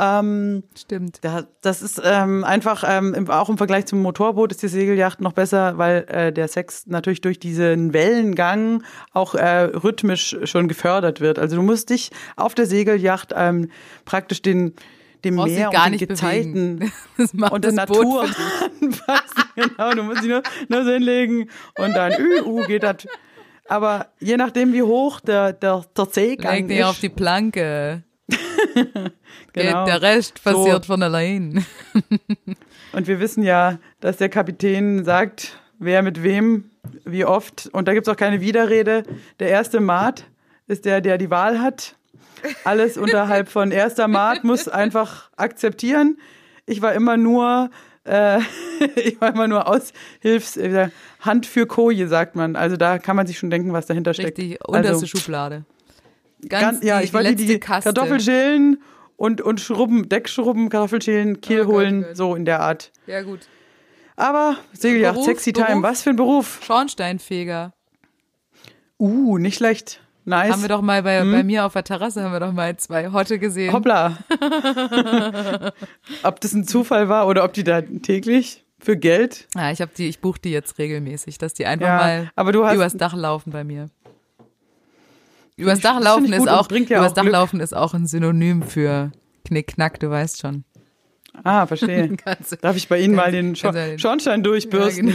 Ähm, stimmt. ja, das ist ähm, einfach, ähm, im- auch im Vergleich zum Motorboot ist die Segelyacht noch besser, weil äh, der Sex natürlich durch diesen Wellengang auch äh, rhythmisch schon gefördert wird. Also du musst dich auf der Segelyacht ähm, praktisch den dem Brauchst Meer gar und den Gezeiten und der Natur anpassen. Genau, du musst dich nur, nur so hinlegen und dann ü, uh, geht das. Aber je nachdem, wie hoch der, der, der Seegang Leg dich ist, auf die Planke. genau. Der Rest So. passiert von allein. Und wir wissen ja, dass der Kapitän sagt, wer mit wem, wie oft. Und da gibt es auch keine Widerrede. Der erste Maat ist der, der die Wahl hat. Alles unterhalb von erster Maat muss einfach akzeptieren. Ich war immer nur, äh, ich war immer nur Aushilfs, äh, Hand für Koje, sagt man. Also da kann man sich schon denken, was dahinter steckt. Richtig, unterste also, Schublade. Ganz, ganz, ja, die, ich wollte die Kaste. Kartoffel schälen und, und schrubben, Deckschrubben, Kartoffel schälen, Kiel Oh holen, Gott. so in der Art. Ja, gut. Aber Segelyacht, Beruf, sexy Beruf? time, was für ein Beruf. Schornsteinfeger. Uh, nicht schlecht. Nice. Haben wir doch mal bei, bei mir auf der Terrasse haben wir doch mal zwei Hotte gesehen. Hoppla. ob das ein Zufall war oder ob die da täglich für Geld. Ja, ich habe die, ich buche die jetzt regelmäßig, dass die einfach Ja, mal aber du hast- übers Dach laufen bei mir. Übers Dach das laufen ist auch, ja übers auch Dach Glück. laufen ist auch ein Synonym für Knickknack, du weißt schon. Ah, verstehe. Darf ich bei Ihnen mal den, Schornstein durchbürsten? Ja,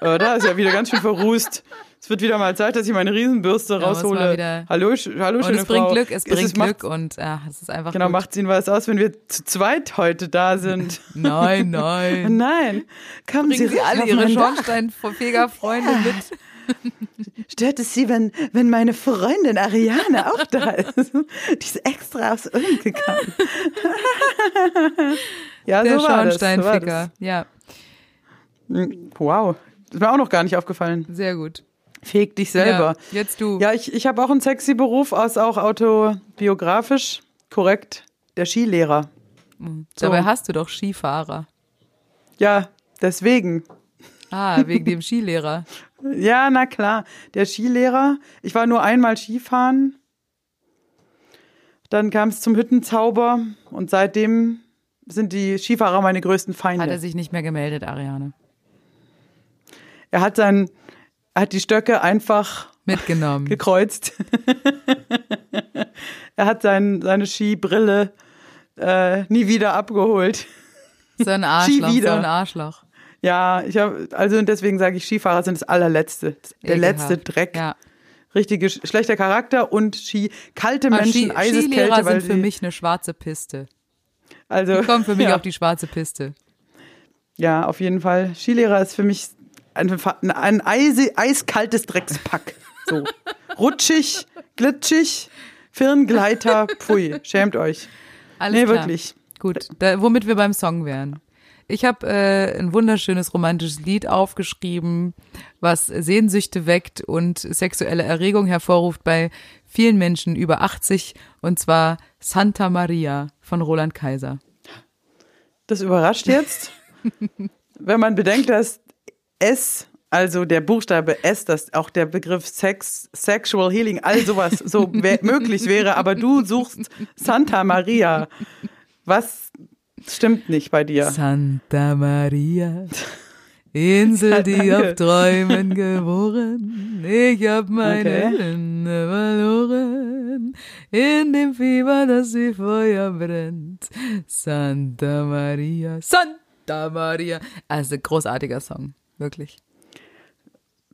genau. äh, da ist ja wieder ganz schön verrußt. Es wird wieder mal Zeit, dass ich meine Riesenbürste Ja, es raushole. hallo, hallo, Und schöne es bringt Frau. Glück, es bringt macht, Glück und ja, es ist einfach Genau, macht Ihnen was aus, wenn wir zu zweit heute da sind? Nein, nein. Nein, kommen Bringen Sie rein alle Ihre. Schornsteinfeger-Freunde mit. Stört es Sie, wenn, wenn meine Freundin Ariane auch da ist? Die ist extra aus Ulm gekommen. ja, Der so war das, so Schornsteinficker. Ja, das. Wow, das ist mir auch noch gar nicht aufgefallen. sehr gut. Feg dich selber. Ja, jetzt du. Ja, ich, ich habe auch einen sexy Beruf, aus auch autobiografisch. Korrekt, der Skilehrer. Dabei hast du doch Skifahrer. Ja, deswegen. Ah, wegen dem Skilehrer. Ja, na klar. Der Skilehrer. Ich war nur einmal Skifahren. Dann kam es zum Hüttenzauber und seitdem sind die Skifahrer meine größten Feinde. Hat er sich nicht mehr gemeldet, Ariane. Er hat sein, er hat die Stöcke einfach Mitgenommen. gekreuzt. er hat sein, seine Skibrille äh, nie wieder abgeholt. So ein Arschloch, so ein Arschloch. Ja, ich habe, also deswegen sage ich, Skifahrer sind das allerletzte, der Ekelhaft. letzte Dreck. Ja. Richtige sch- schlechter Charakter und Ski, kalte Aber Menschen, Ski, Eiseskälte, Skilehrer weil sind für mich eine schwarze Piste. also Die kommen für mich ja, auf die schwarze Piste. ja, auf jeden Fall. Skilehrer ist für mich ein, ein, ein eise, eiskaltes Dreckspack. So rutschig, glitschig, Firngleiter, pfui, schämt euch. Alles nee, klar. wirklich. Gut, da, womit wir beim Song wären. Ich habe äh, ein wunderschönes romantisches Lied aufgeschrieben, was Sehnsüchte weckt und sexuelle Erregung hervorruft bei vielen Menschen über 80 und zwar Santa Maria von Roland Kaiser. Das überrascht jetzt, wenn man bedenkt, dass S, also der Buchstabe S, dass auch der Begriff Sex, Sexual Healing, all sowas so möglich wäre, aber du suchst Santa Maria. Was stimmt nicht bei dir? Santa Maria, Insel, die Danke. auf Träumen geboren. Ich hab meine Okay. Hände verloren. In dem Fieber, das wie Feuer brennt. Santa Maria, Santa Maria. Also großartiger Song, wirklich.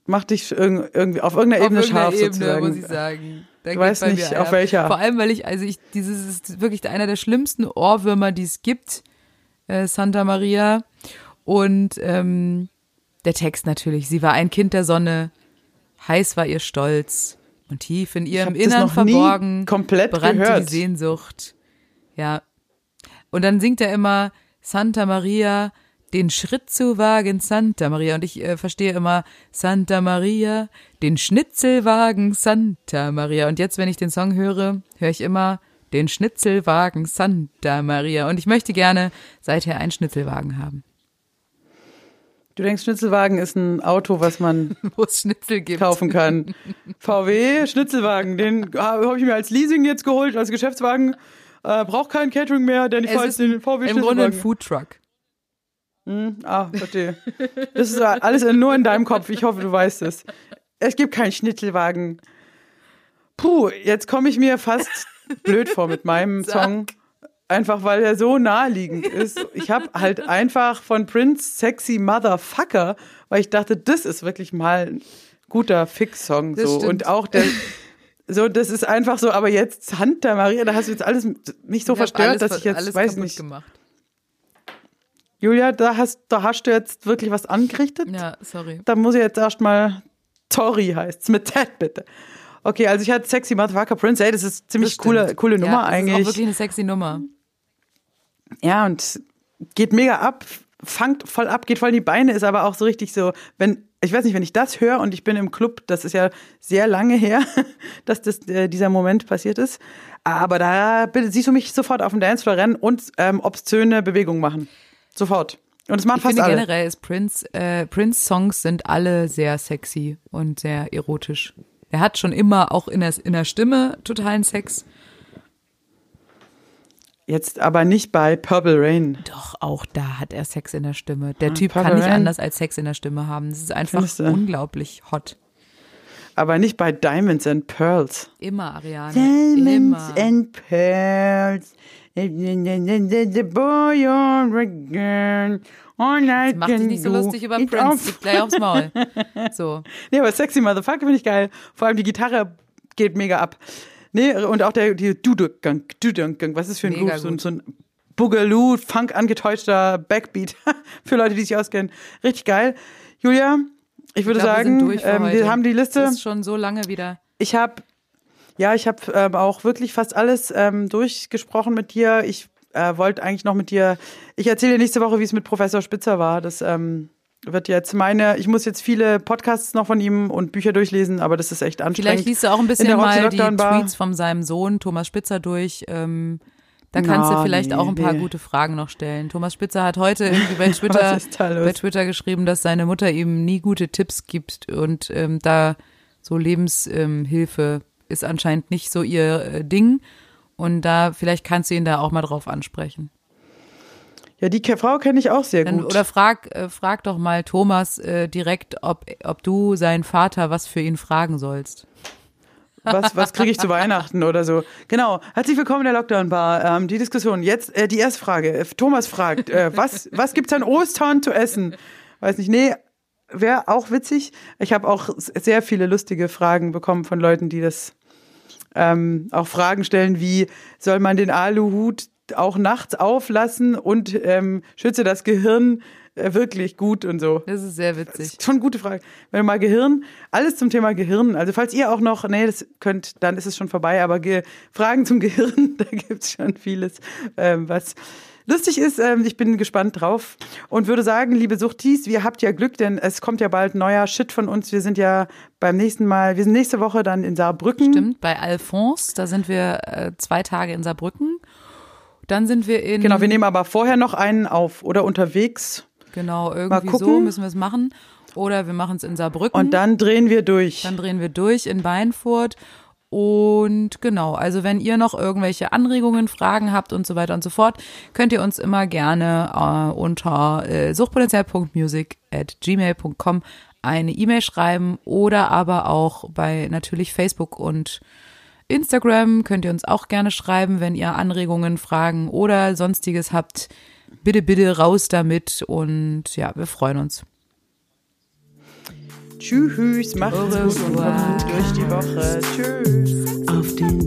Macht dich irg- irgendwie auf irgendeiner Ebene auf scharf irgendeiner Ebene, sozusagen. muss ich sagen. Da Ich weiß nicht, auf ab. welcher. Vor allem, weil ich, also ich, dieses ist wirklich einer der schlimmsten Ohrwürmer, die es gibt, äh, Santa Maria. Und ähm, der Text natürlich. Sie war ein Kind der Sonne, heiß war ihr Stolz und tief in ihrem Innern verborgen komplett brannte gehört. die Sehnsucht. Ja. Und dann singt er immer Santa Maria, den Schritt zu wagen, Santa Maria. Und ich äh, verstehe immer Santa Maria, den Schnitzelwagen, Santa Maria. Und jetzt, wenn ich den Song höre, höre ich immer den Schnitzelwagen, Santa Maria. Und ich möchte gerne seither einen Schnitzelwagen haben, Du denkst, Schnitzelwagen ist ein Auto, was man kaufen kann. VW Schnitzelwagen, den habe ich mir als Leasing jetzt geholt, als Geschäftswagen. Äh, braucht kein Catering mehr, denn ich fahre jetzt den VW Im Grunde ein Schnitzelwagen. Foodtruck. Ah, verstehe. Das ist alles nur in deinem Kopf. Ich hoffe, du weißt es. Es gibt keinen Schnitzelwagen. Puh, jetzt komme ich mir fast blöd vor mit meinem Song. Einfach weil er so naheliegend ist. Ich habe halt einfach von Prince Sexy Motherfucker, weil ich dachte, das ist wirklich mal ein guter Fix-Song. So. Und auch der. So, das ist einfach so, aber jetzt Santa Maria, da hast du jetzt alles mich so verstört, dass ich jetzt alles weiß nicht. gemacht. Julia, da hast, da hast du jetzt wirklich was angerichtet. Ja, sorry. Da muss ich jetzt erstmal Tori heißt's mit Z bitte. Okay, also ich hatte Sexy Motherfucker Prince, ey, das ist ziemlich Das coole, coole Nummer ja, das eigentlich. Ist auch wirklich eine sexy Nummer. ja, und geht mega ab, fangt voll ab, geht voll in die Beine, ist aber auch so richtig so, wenn, ich weiß nicht, wenn ich das höre und ich bin im Club, das ist ja sehr lange her, dass das, äh, dieser Moment passiert ist. Aber da bitte, siehst du mich sofort auf dem Dancefloor rennen und ähm, obszöne Bewegungen machen. Sofort. Und das machen Ich fast finde alle. generell ist Prince, äh, Prince Songs sind alle sehr sexy und sehr erotisch. Er hat schon immer auch in der, in der Stimme totalen Sex. Jetzt aber nicht bei Purple Rain. Doch, auch da hat er Sex in der Stimme. Der Typ Purple kann nicht Rain. anders als Sex in der Stimme haben. Das ist einfach Findest unglaublich hot. Aber nicht bei Diamonds and Pearls. Immer, Ariane. Diamonds immer. and pearls. The boy on again. All I Mach dich nicht so lustig über Prince. off- Gib gleich aufs Maul. So. Nee, aber Sexy Motherfucker finde ich geil. Vor allem die Gitarre geht mega ab. Nee, und auch der die Duduk-Gang, Duduk-Gang, was ist für ein Groove? So, so ein Boogaloo, Funk angetäuschter Backbeat für Leute, die sich auskennen. Richtig geil. Julia, ich würde Ich glaub, wir sagen, für ähm, wir haben die Liste. Das ist schon so lange wieder. Ich habe, ja, ich habe ähm, auch wirklich fast alles ähm, durchgesprochen mit dir. Ich äh, wollte eigentlich noch mit dir, ich erzähle dir nächste Woche, wie es mit Professor Spitzer war. Das ähm, wird jetzt meine, ich muss jetzt viele Podcasts noch von ihm und Bücher durchlesen, aber das ist echt anstrengend. Vielleicht liest du auch ein In bisschen mal die. Tweets von seinem Sohn Thomas Spitzer durch. Ähm, da kannst Na, du vielleicht nee, auch ein paar nee. gute Fragen noch stellen. Thomas Spitzer hat heute irgendwie bei Twitter, bei Twitter geschrieben, dass seine Mutter ihm nie gute Tipps gibt und ähm, da so Lebenshilfe ähm, ist anscheinend nicht so ihr äh, Ding. Und da, vielleicht kannst du ihn da auch mal drauf ansprechen. Ja, die Frau kenne ich auch sehr Dann, gut. oder frag, äh, frag doch mal Thomas äh, direkt, ob, ob du seinen Vater was für ihn fragen sollst. Was, was kriege ich zu Weihnachten oder so? Genau. Herzlich willkommen in der Lockdown Bar. Ähm, die Diskussion. Jetzt äh, die erste Frage. Äh, Thomas fragt, was, was gibt's an Ostern zu essen? weiß nicht, nee, wäre auch witzig. Ich habe auch sehr viele lustige Fragen bekommen von Leuten, die das ähm, auch Fragen stellen wie, soll man den Aluhut auch nachts auflassen und ähm, schütze das Gehirn äh, wirklich gut und so. Das ist sehr witzig. Das ist schon eine gute Frage. Wenn du mal Gehirn, alles zum Thema Gehirn, also falls ihr auch noch, nee, das könnt, dann ist es schon vorbei, aber Ge Fragen zum Gehirn, da gibt's schon vieles, ähm, was lustig ist. Ähm, ich bin gespannt drauf und würde sagen, liebe Suchtis, ihr habt ja Glück, denn es kommt ja bald neuer Shit von uns. Wir sind ja beim nächsten Mal, wir sind nächste Woche dann in Saarbrücken. Stimmt, bei Alphonse, da sind wir äh, zwei Tage in Saarbrücken. Dann sind wir in. Genau, wir nehmen aber vorher noch einen auf oder unterwegs. Genau, irgendwie so müssen wir es machen. Oder wir machen es in Saarbrücken. Und dann drehen wir durch. Dann drehen wir durch in Weinfurt. Und genau, also wenn ihr noch irgendwelche Anregungen, Fragen habt und so weiter und so fort, könnt ihr uns immer gerne äh, unter äh, suchtpotenzial.music at gmail.com eine E-Mail schreiben oder aber auch bei natürlich Facebook und Instagram könnt ihr uns auch gerne schreiben, wenn ihr Anregungen, Fragen oder sonstiges habt. Bitte, bitte raus damit und ja, wir freuen uns. Tschüss, macht's gut und kommt durch die Woche. Tschüss. Auf den.